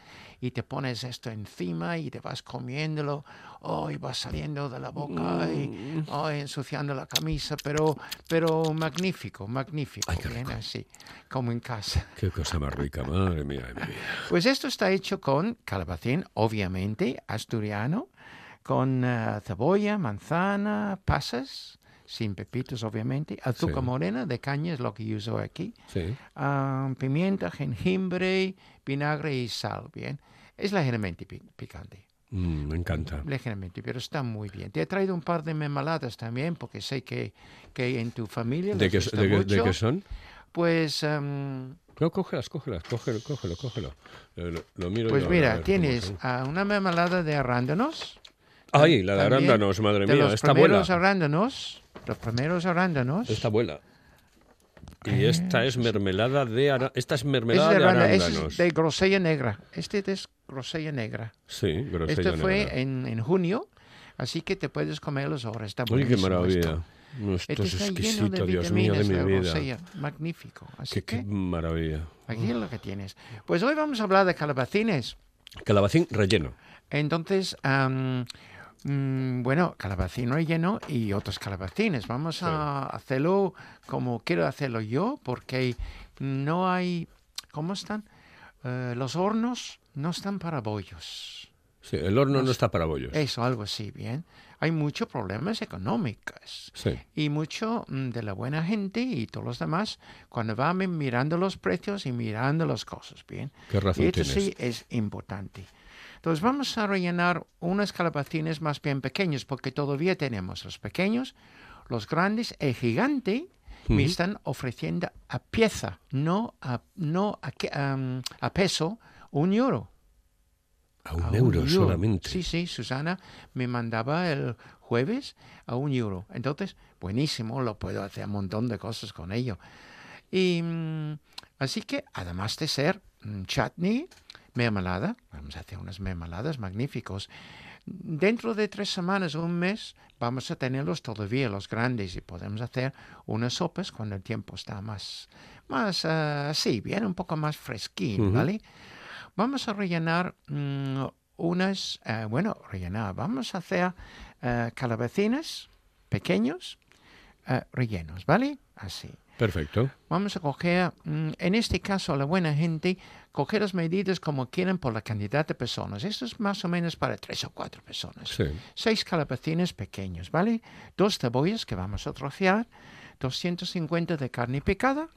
y te pones esto encima y te vas comiéndolo, oh, y vas saliendo de la boca y Mm. oh, ensuciando la camisa, pero, pero magnífico, magnífico, bien así, como en casa. <laughs> Qué cosa más rica, madre mía. Pues esto está hecho con calabacín, obviamente, asturiano, con eh, cebolla, manzana, pasas, sin pepitos, obviamente, azúcar Sí. morena de caña es lo que uso aquí, Sí. ah, pimienta, jengibre, vinagre y sal, bien. Es ligeramente pi- picante, Mm, me encanta. ligeramente, pero está muy bien. Te he traído un par de mermeladas también, porque sé que, que en tu familia ¿De qué, de, qué- de mucho. qué son? Pues... em, No, cógelas, cógelas, cógelo, cógelo, cógelo. Eh, Lo, lo miro Pues yo mira, tienes ah, una mermelada de arándanos. Ay, la de arándanos, madre de mía, los esta abuela. primeros arándanos, los primeros arándanos. Esta abuela. Y esta es mermelada de ara- Esta es mermelada es de de, arándanos, es de grosella negra. Este es grosella negra. Sí, grosella Este fue negra. en, en junio, así que te puedes comerlos ahora. Está Uy, qué maravilla. esto. No, esto Este es exquisito, de Dios mío de mi vida. grosella. Magnífico. Así Qué, qué que maravilla. aquí es lo que tienes. Pues hoy vamos a hablar de calabacines. Calabacín relleno. Entonces, mm, bueno, calabacín relleno y otros calabacines. Vamos a hacerlo como quiero hacerlo yo, porque no hay... ¿Cómo están? Eh, los hornos no están para bollos. Sí, el horno no está para bollos. Eso, algo así, bien. Hay muchos problemas económicos Sí. y mucho mm, de la buena gente y todos los demás cuando van mi- mirando los precios y mirando las cosas, bien. Qué razón y esto tienes. sí es importante. Entonces vamos a rellenar unos calabacines más bien pequeños porque todavía tenemos los pequeños, los grandes, el gigante. Me Ujú. están ofreciendo a pieza, no a, no a, am, a peso, un euro. A un A euro solamente. Sí, sí, Susana me mandaba el jueves a un euro. Entonces, buenísimo, lo puedo hacer un montón de cosas con ello. Y mm, así que, además de ser chutney, mermelada, vamos a hacer unas mermeladas magníficos. Dentro de tres semanas o un mes vamos a tenerlos todavía los grandes y podemos hacer unas sopas cuando el tiempo está más, más ah, así, bien, un poco más fresquín. ¿vale? Vamos a rellenar mm, unas, eh, bueno, rellenar, vamos a hacer eh, calabacines pequeños eh, rellenos, ¿vale? Así. Perfecto. Vamos a coger, mm, en este caso, a la buena gente, coger las medidas como quieren por la cantidad de personas. Esto es más o menos para tres o cuatro personas. Sí. Seis calabacines pequeños, ¿vale? Dos cebollas que vamos a trocear, 250 de carne picada,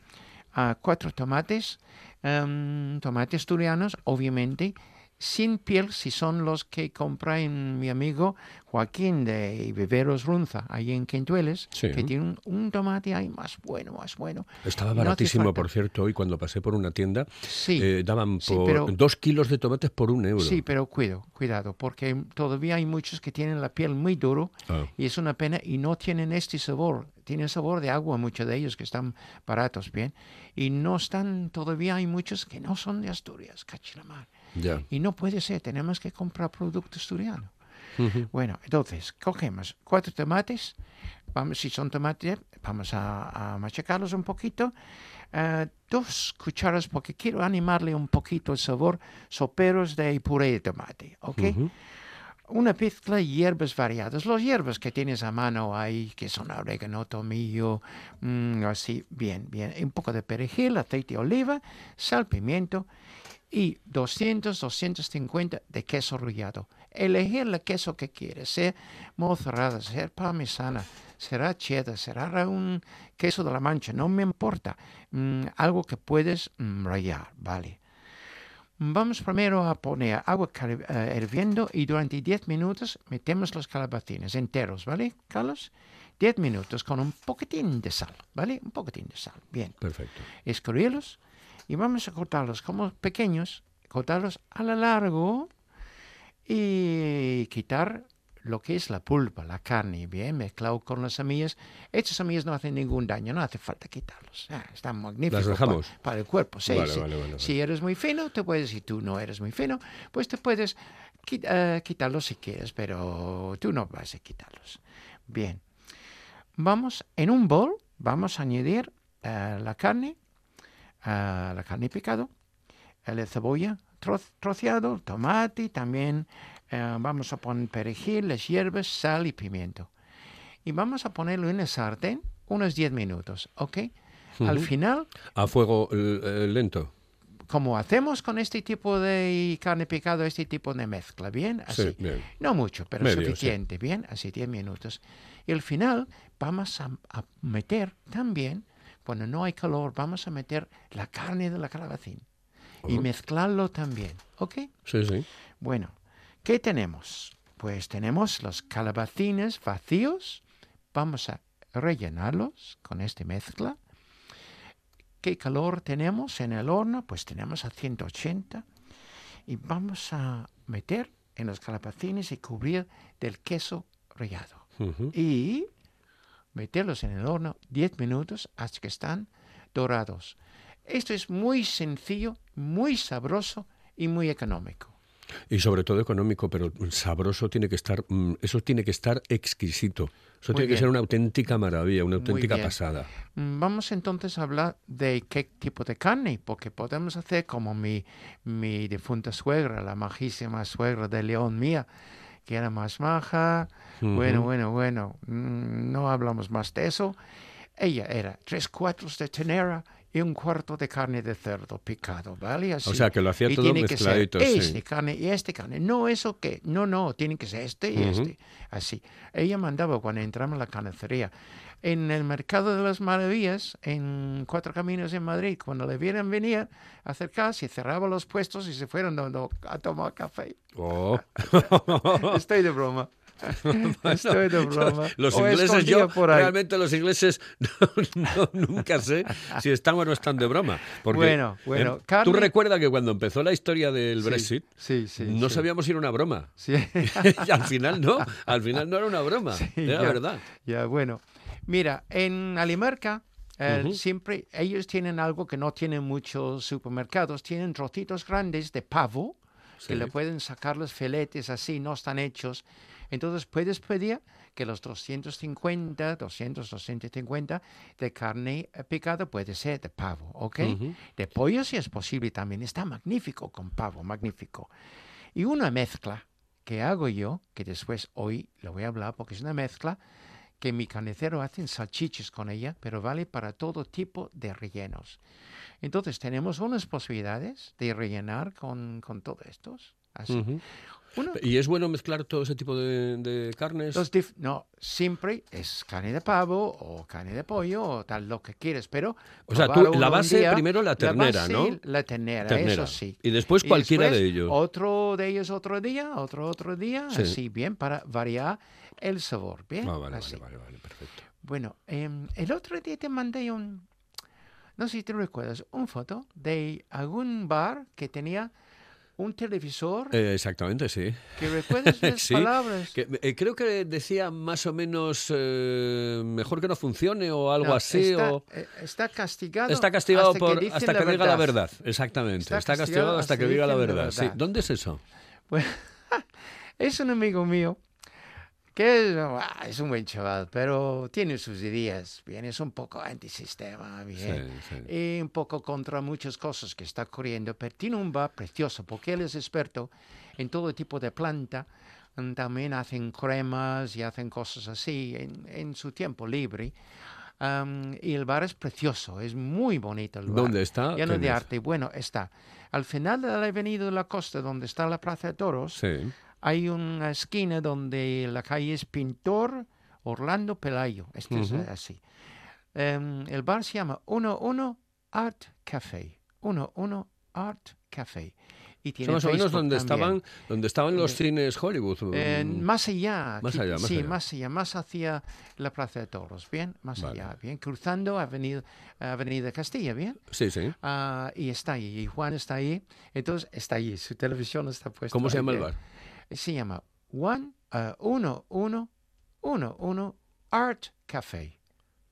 ah, cuatro tomates, em, tomates asturianos, obviamente, sin piel, si son los que compra en mi amigo Joaquín de Viveros Runza, ahí en Quintueles, Sí. que tiene un, un tomate ahí más bueno, más bueno. Estaba no baratísimo, por cierto, hoy cuando pasé por una tienda, Sí, eh, daban sí, por pero- dos kilos de tomates por un euro. Sí, pero cuido, cuidado, porque todavía hay muchos que tienen la piel muy duro Ah. y es una pena y no tienen este sabor. Tienen sabor de agua muchos de ellos que están baratos, bien. Y no están, todavía hay muchos que no son de Asturias, cachilamar. Y no puede ser, tenemos que comprar producto asturiano. Ujú. Bueno, entonces, cogemos cuatro tomates, vamos, si son tomates, vamos a, a machacarlos un poquito, eh, dos cucharas, porque quiero animarle un poquito el sabor, soperos de puré de tomate, ¿ok? Una mezcla de hierbas variadas. Los hierbas que tienes a mano ahí, que son orégano, tomillo, mm, así, bien, bien. Un poco de perejil, aceite de oliva, sal, pimiento y 200, 250 de queso rallado. Elegir el queso que quieres, sea mozzarella, sea parmesana, será cheddar, será un queso de la mancha, no me importa. Mm, algo que puedes mm, rallar, ¿vale? Vamos primero a poner agua eh, hirviendo y durante 10 minutos metemos los calabacines enteros, ¿vale, Carlos? 10 minutos con un poquitín de sal, ¿vale? Un poquitín de sal, bien. Perfecto. Escurrirlos y vamos a cortarlos como pequeños, cortarlos a lo largo y quitar lo que es la pulpa, la carne, bien, mezclado con las semillas. Estas semillas no hacen ningún daño, no hace falta quitarlos. Ah, están magníficos ¿Las pa- dejamos? para el cuerpo. Sí, Vale, sí. vale, vale, Si eres muy fino, te puedes, si tú no eres muy fino, pues te puedes eh, quitarlos si quieres, pero tú no vas a quitarlos. Bien. Vamos, en un bol, vamos a añadir eh, la carne, la carne picado, la cebolla tro- troceado, tomate, también eh, vamos a poner perejil, las hierbas, sal y pimiento. Y vamos a ponerlo en el sartén unos 10 minutos, ¿ok? Al final, A fuego eh, lento. como hacemos con este tipo de carne picado, este tipo de mezcla, ¿bien? Así. Sí, bien. No mucho, pero Medio, sí. suficiente, ¿bien? Así 10 minutos. Y al final vamos a, a meter también, cuando no hay calor, vamos a meter la carne de la calabacín y mezclarlo también, ¿ok? Sí, sí. Bueno, ¿qué tenemos? Pues tenemos los calabacines vacíos, vamos a rellenarlos con esta mezcla. ¿Qué calor tenemos en el horno? Pues tenemos a 180 y vamos a meter en los calabacines y cubrir del queso rallado. Y meterlos en el horno 10 minutos hasta que están dorados. Esto es muy sencillo, muy sabroso y muy económico. Y sobre todo económico, pero sabroso tiene que estar, mm, eso tiene que estar exquisito. Eso Muy tiene que ser una auténtica maravilla, una auténtica pasada. Mm, Vamos entonces a hablar de qué tipo de carne, porque podemos hacer como mi, mi difunta suegra, la majísima suegra de León mía, que era más maja. Bueno, bueno, bueno, mm, no hablamos más de eso. Ella era tres cuartos de ternera y un cuarto de carne de cerdo picado, ¿vale? Así. sea, que lo hacía Y todo tiene que ser mezcladito, sí. Este carne y este carne. No eso que, no, no, tiene que ser este y Ujú. este. Así. Ella mandaba cuando entramos a la carnicería. En el Mercado de las Maravillas, en Cuatro Caminos en Madrid, cuando le vieran venir, acercarse, cerraba los puestos y se fueron a tomar café. Oh. <laughs> Estoy de broma. <laughs> Estoy de broma. Los O ingleses, yo por ahí. realmente los ingleses <laughs> no, no, nunca sé si están o no están de broma. Porque, Bueno, bueno, ¿eh? Tú recuerdas que cuando empezó la historia del Sí, Brexit, sí, sí, no sabíamos si era una broma. Sí. <laughs> y al final no, al final no era una broma, era ya, verdad. Ya, bueno. Mira, en Alimarca eh, Ujú. siempre ellos tienen algo que no tienen muchos supermercados. Tienen trocitos grandes de pavo que le pueden sacar los filetes así, no están hechos. Entonces puedes pedir que los 250, 200, 250 de carne eh, picada puede ser de pavo, ¿ok? De pollo si es posible también. Está magnífico con pavo, magnífico. Y una mezcla que hago yo, que después hoy lo voy a hablar porque es una mezcla que mi carnicero hace salchichas con ella, pero vale para todo tipo de rellenos. Entonces tenemos unas posibilidades de rellenar con, con todo estos. Así. Uno- ¿Y es bueno mezclar todo ese tipo de, de carnes? Los dif- no, siempre es carne de pavo o carne de pollo o tal lo que quieres, pero... O sea, tú- la base día, primero la ternera, base, ¿no? La ternera, Ternera. eso sí. Y después cualquiera después de ellos. Otro de ellos otro día, otro otro día, Sí. así bien, para variar el sabor, ¿bien? Ah, vale, Así. vale, vale, vale, perfecto. Bueno, em, el otro día te mandé un, no sé si te recuerdas, un foto de algún bar que tenía un televisor Eh, exactamente, sí. que recuerdas las <laughs> Sí, palabras. que, eh, creo que decía más o menos eh, mejor que no funcione o algo No, así. está, o... eh, está castigado. Está castigado hasta por que hasta que diga la verdad, exactamente. Está Está, castigado, castigado hasta que diga la dicen la verdad. Sí. verdad. ¿Dónde es eso? Bueno, <laughs> es un amigo mío que es, ah, es un buen chaval, pero tiene sus ideas. Bien, es un poco antisistema, bien. Sí, sí. Y un poco contra muchas cosas que está ocurriendo, pero tiene un bar precioso porque él es experto en todo tipo de planta. mm, También hacen cremas y hacen cosas así en, en su tiempo libre. Am, y el bar es precioso, es muy bonito el bar. ¿Dónde está? Lleno de arte. Bueno, está al final de la avenida de la costa, donde está la Plaza de Toros, Sí. Hay una esquina donde la calle es Pintor Orlando Pelayo. Este es Ujú. eh, así. Em, el bar se llama 11 Art Café. 11 Art Café. Y Son tiene más o menos donde también. estaban, donde estaban los cines Hollywood. Eh, más allá. Más allá, más sí, allá. más allá, más hacia la Plaza de Toros, ¿bien? Más Vale. allá, ¿bien? Cruzando Avenida, Avenida Castilla, ¿bien? Sí, sí. Ah, y está ahí, y Juan está ahí, entonces está ahí, su televisión está puesta ¿Cómo se llama el bar? Se llama One, uh, uno, uno, uno, uno, Art Café,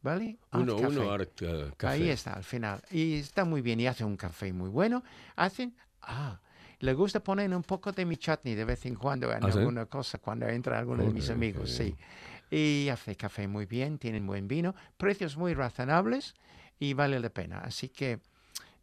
¿vale? Art Uno, Café. uno, Art eh, Café. Ahí está, al final. Y está muy bien, y hace un café muy bueno. Hacen, ah, le gusta poner un poco de mi chutney de vez en cuando en ¿Ah, sí? alguna cosa, cuando entra alguno de mis amigos, sí. Y hace café muy bien, tienen buen vino, precios muy razonables y vale la pena. Así que,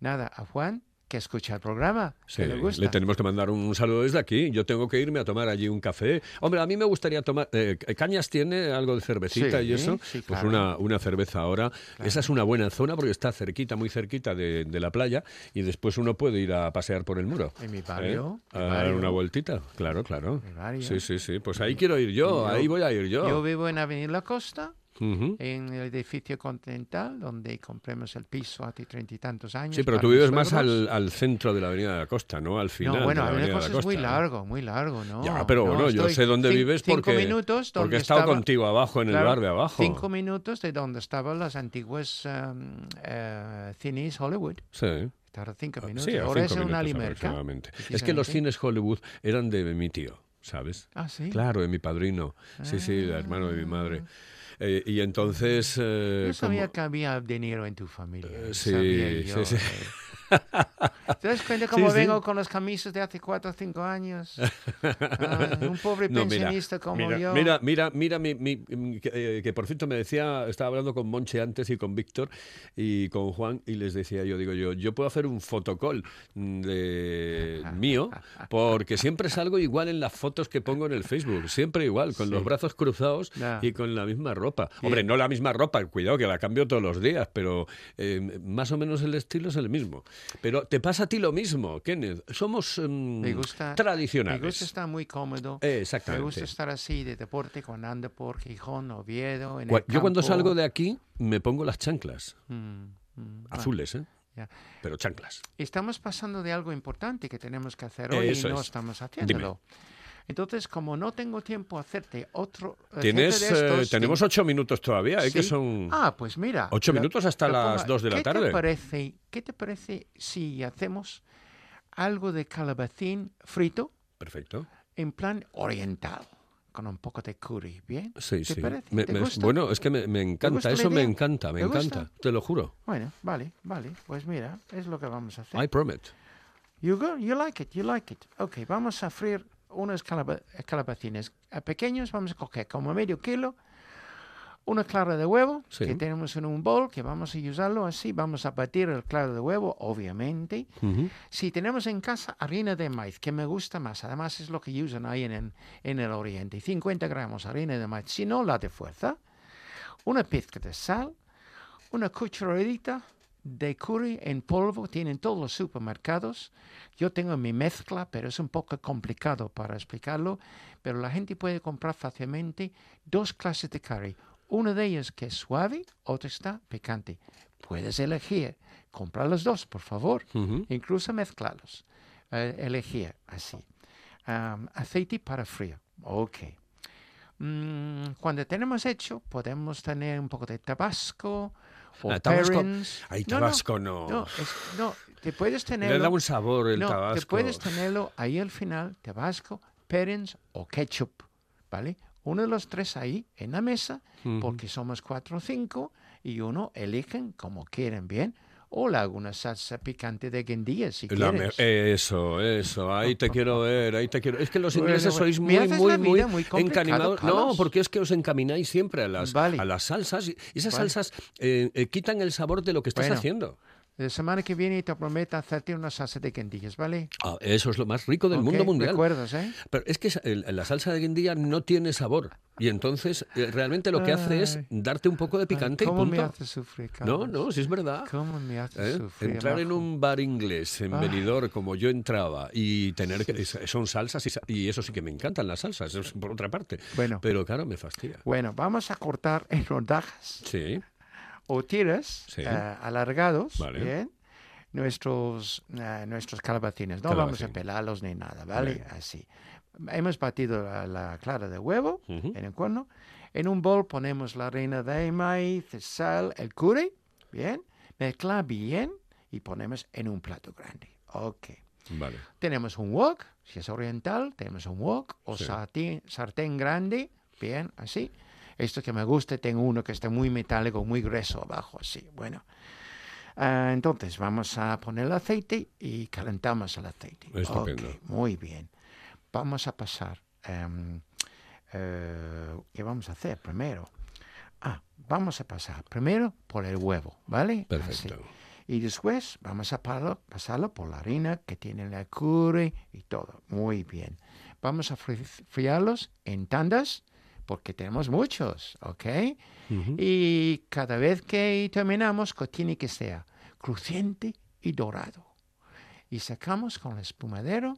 nada, a Juan, que escucha el programa, Sí, que le gusta. le tenemos que mandar un saludo desde aquí. Yo tengo que irme a tomar allí un café. Hombre, a mí me gustaría tomar... eh, ¿Cañas tiene algo de cervecita Sí, y eso? sí, Pues claro. una, una cerveza ahora. Esa es una buena zona porque está cerquita, muy cerquita de, de la playa y después uno puede ir a pasear por el muro. En mi ¿eh? barrio, A dar una vueltita, claro, claro. Mi barrio. Sí, sí, sí. Pues ahí quiero ir yo, Yo- ahí voy a ir yo. Yo vivo en Avenida La Costa, Ujú. en el edificio Continental, donde compramos el piso hace treinta y tantos años. Sí, pero tú vives más al, al centro de la Avenida de la Costa, ¿no? Al final. No, bueno, de la Avenida Avenida Costa de la es muy Costa. largo, muy largo, ¿no? Ya, pero No, bueno, yo sé dónde vives porque, minutos porque he estado estaba- contigo abajo en el Claro, bar de abajo. Cinco minutos de donde estaban las antiguas um, eh, cines Hollywood. Sí. Tarda cinco minutos. Sí, Ahora cinco es una limerca. Es que los cines Hollywood eran de mi tío, ¿sabes? Ah, sí. Claro, de mi padrino. Sí, sí, el hermano de mi madre. Eh, y entonces... eh, No sabía como- que había dinero en tu familia. Eh, sí, Sabía yo, sí, sí. eh. <laughs> ¿Te das cuenta <laughs> cómo Sí, sí. vengo con los camisas de hace cuatro o cinco años? Un pobre <laughs> No, mira, pensionista como mira, yo. Mira, mira, mira, mi, mi- que, eh, que por cierto me decía, estaba hablando con Monche antes y con Víctor y con Juan y les decía yo, digo yo, yo puedo hacer un fotocall mm, de <laughs> mío porque siempre salgo igual en las fotos que pongo en el Facebook, siempre igual, con los brazos cruzados y con la misma ropa. Hombre, no la misma ropa, cuidado que la cambio todos los días, pero eh, más o menos el estilo es el mismo. Pero te pasa a ti lo mismo, Kenneth. Somos mm, Me gusta, tradicionales. Me gusta estar muy cómodo. Eh, exactamente. Me gusta estar así de deporte cuando ando por Gijón, Oviedo, en el Yo cuando salgo de aquí me pongo las chanclas, Mm, mm, azules, ¿eh? ya. Pero chanclas. Estamos pasando de algo importante que tenemos que hacer hoy Eso y no es. estamos haciéndolo. Entonces, como no tengo tiempo a hacerte otro... hacerte Tienes, de eh, estos, tenemos ten- ocho minutos todavía, ¿eh? que son Ah, pues mira. ocho lo- minutos hasta las dos de la ¿Qué tarde. Te parece, ¿Qué te parece si hacemos algo de calabacín frito Perfecto. en plan oriental, con un poco de curry, ¿bien? Sí, ¿Te sí. parece? Me- ¿Te me- gusta? bueno, es que me, me encanta, eso me encanta, me encanta, te lo juro. Bueno, vale, vale. Pues mira, es lo que vamos a hacer. I promise. You go, you like it, you like it. Ok, vamos a freír unos calaba- calabacines pequeños. Vamos a coger como medio kilo una clara de huevo Sí. que tenemos en un bol que vamos a usarlo así. Vamos a batir el claro de huevo, obviamente. Ujú. Si tenemos en casa harina de maíz, que me gusta más, además es lo que usan ahí en, en el oriente, 50 gramos harina de maíz, si no la de fuerza, una pizca de sal, una cucharadita de curry en polvo, tienen todos los supermercados. Yo tengo mi mezcla, pero es un poco complicado para explicarlo, pero la gente puede comprar fácilmente dos clases de curry. Una de ellas que es suave, otra está picante. Puedes elegir, comprar los dos, por favor, Ujú. incluso mezclarlos. Eh, elegir así. Aceite para frío. Ok. Mm, cuando tenemos hecho, podemos tener un poco de tabasco o Ah, tabasco. Perrins. Ay, No, no, tabasco no. No, es- no, te puedes tenerlo. Le da un sabor el no, te tabasco. puedes tenerlo ahí al final, tabasco, Perrins o ketchup, ¿vale? Uno de los tres ahí en la mesa, Ujú. porque somos cuatro o cinco, y uno eligen como quieren, ¿bien? O le hago una salsa picante de guindilla, si La quieres. Eso, eso, ahí te quiero <laughs> ver, ahí te quiero. Es que los ingleses bueno, sois muy, muy, muy encanimados. No, porque es que os encamináis siempre a las, Vale. a las salsas. y esas Vale. salsas eh, eh, quitan el sabor de lo que estás Bueno. haciendo. La semana que viene te prometo hacerte una salsa de guindillas, ¿vale? Ah, eso es lo más rico del Ok, mundo mundial. Recuerdas, ¿eh? Pero es que la salsa de guindilla no tiene sabor. Y entonces eh, realmente lo que hace es darte un poco de picante y ¿Cómo me punto. haces sufrir, No, Carlos? no, sí es verdad. ¿Cómo me haces ¿Eh? sufrir? Entrar en un bar inglés en Ah. Benidorm como yo entraba y tener que son salsas y, y eso sí que me encantan las salsas, por otra parte. Bueno. Pero claro, me fastidia. Bueno, vamos a cortar en rodajas Sí, o tiras Sí. eh, alargados, Vale. ¿bien? Nuestros, eh, nuestros calabacines. No vamos a Calabacín. pelarlos ni nada, ¿vale? Bien. Así. Hemos batido la, la clara de huevo Ujú. en el cuerno. En un bol ponemos la harina de maíz, el sal, el curry, ¿bien? Mezcla bien y ponemos en un plato grande. Ok. vale. Tenemos un wok, si es oriental, tenemos un wok o Sí. sartén, sartén grande, bien, así. Esto que me gusta, tengo uno que está muy metálico, muy grueso abajo, así. Bueno, Ah, entonces vamos a poner el aceite y calentamos el aceite. Estupendo. Muy bien. Vamos a pasar. em, eh, ¿Qué vamos a hacer primero? Ah, vamos a pasar primero por el huevo, ¿vale? Así. Perfecto. Y después vamos a pasarlo, pasarlo por la harina que tiene la curry y todo. Muy bien. Vamos a fri- friarlos en tandas porque tenemos muchos, ¿ok? Ujú. Y cada vez que terminamos, que tiene que ser crujiente y dorado. Y sacamos con el espumadero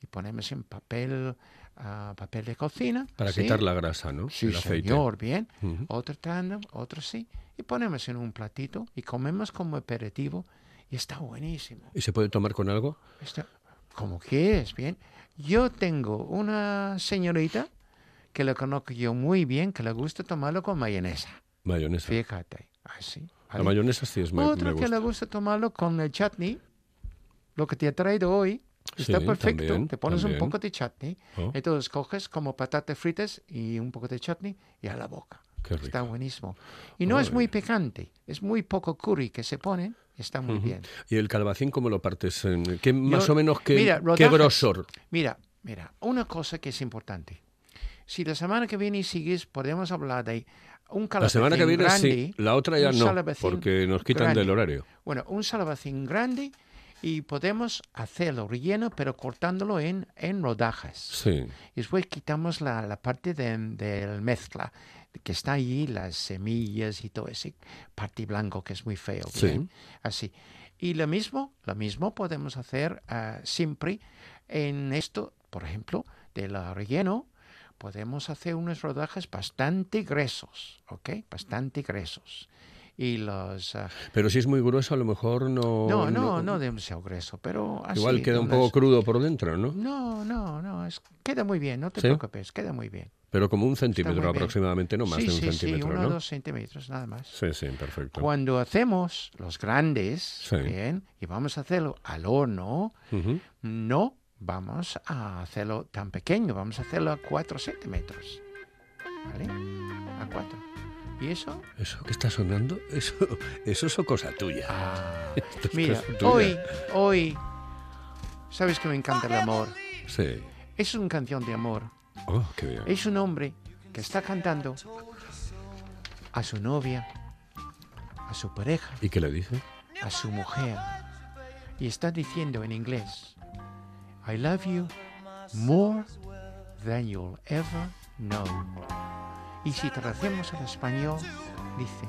y ponemos en papel, ah, papel de cocina. Para ¿sí? quitar la grasa, ¿no? Sí, El aceite. señor, bien. Ujú. Otro tanda, otro sí. Y ponemos en un platito y comemos como aperitivo y está buenísimo. ¿Y se puede tomar con algo? Está, como quieres, bien. Yo tengo una señorita que la conozco yo muy bien, que le gusta tomarlo con mayonesa. Mayonesa. Fíjate, así. La ¿vale? mayonesa sí es me, Otra me que gusta. le gusta tomarlo con el chutney, lo que te he traído hoy, está Sí, perfecto. también, te pones también. un poco de chutney, Oh. entonces coges como patatas fritas y un poco de chutney y a la boca. Qué Está buenísimo. Y no es Muy muy picante, es muy poco curry que se pone, está muy Ujú. bien. ¿Y el calabacín cómo lo partes? ¿Qué, más Yo- o menos qué, mira, qué rodajas- grosor? Mira, mira, una cosa que es importante. Si la semana que viene sigues, podemos hablar de un La calabacín semana que viene grande, sí, la otra ya no, porque nos quitan grande. del horario. Bueno, un salabacín grande y podemos hacerlo relleno, pero cortándolo en, en rodajas. Sí. Y después quitamos la, la parte de, del mezcla, que está allí, las semillas y todo ese parte blanco que es muy feo. Sí. Así. Y lo mismo, lo mismo podemos hacer ah, siempre en esto, por ejemplo, del relleno, podemos hacer unas rodajas bastante gruesos, ¿ok? Bastante gruesos. Y los... ah, Pero si es muy grueso, a lo mejor no. no, no, no demasiado grueso, pero así. Igual queda un poco crudo por dentro, ¿no? No, no, no, es, queda muy bien, no te ¿Sí? preocupes, queda muy bien. Pero como un centímetro aproximadamente, no más sí, de un sí, centímetro, sí, uno ¿no? o dos centímetros nada más. Sí, sí, perfecto. Cuando hacemos los grandes, bien, y vamos a hacerlo al horno, Ujú. no vamos a hacerlo tan pequeño, vamos a hacerlo a 4 centímetros. ¿Vale? A 4. ¿Y eso? ¿Eso que está sonando? <laughs> Eso, eso es cosa tuya. <laughs> Es Mira, cosa tuya. hoy, hoy, sabes que me encanta el amor. Sí. Es una canción de amor. Oh, qué bien. Es un hombre que está cantando a su novia, a su pareja, ¿Y qué le dice? a su mujer. Y está diciendo en inglés, I love you more than you'll ever know. Y si traducimos al español, dice,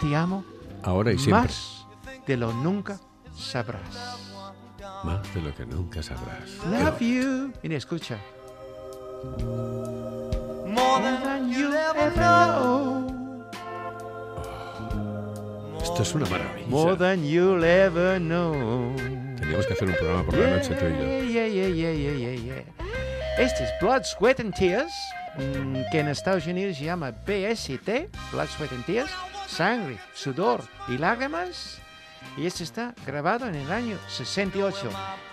te amo Ahora y siempre. más de lo nunca sabrás. Más de lo que nunca sabrás. Love you. Mira, escucha. More than you ever know. Esto es una maravilla. More than you'll ever know. Teníamos que hacer un programa por la noche tú y yo. Yeah, yeah, yeah, yeah, yeah, yeah. Este es Blood, Sweat and Tears, mm, que en Estados Unidos se llama BST, Blood, Sweat and Tears, sangre, sudor y lágrimas. Y este está grabado en el año 68.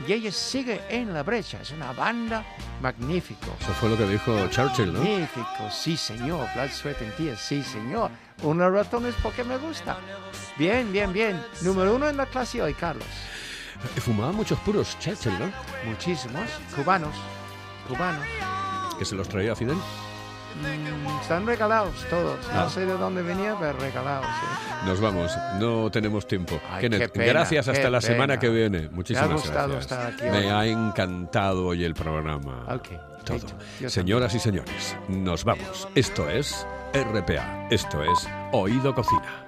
Y ella sigue en la brecha. Es una banda magnífico. Eso fue lo que dijo Churchill, ¿no? Magnífico, sí señor. Blood, Sweat and Tears, sí señor. Una razón es porque me gusta. Bien, bien, bien. Número uno en la clase hoy, Carlos. Fumaba muchos puros Churchill, ¿no? Muchísimos. Cubanos. Cubanos. Que se los traía Fidel. Mm, están regalados todos. Ah. No sé de dónde venía, pero regalados. sí. Nos vamos, no tenemos tiempo. Ay, Kenneth, pena, gracias hasta la semana que viene. Me ha Muchísimas gustado gracias. estar aquí Me ha encantado hoy el programa. Ok, Todo. Señoras y señores, nos vamos. Esto es RPA. Esto es Oído Cocina.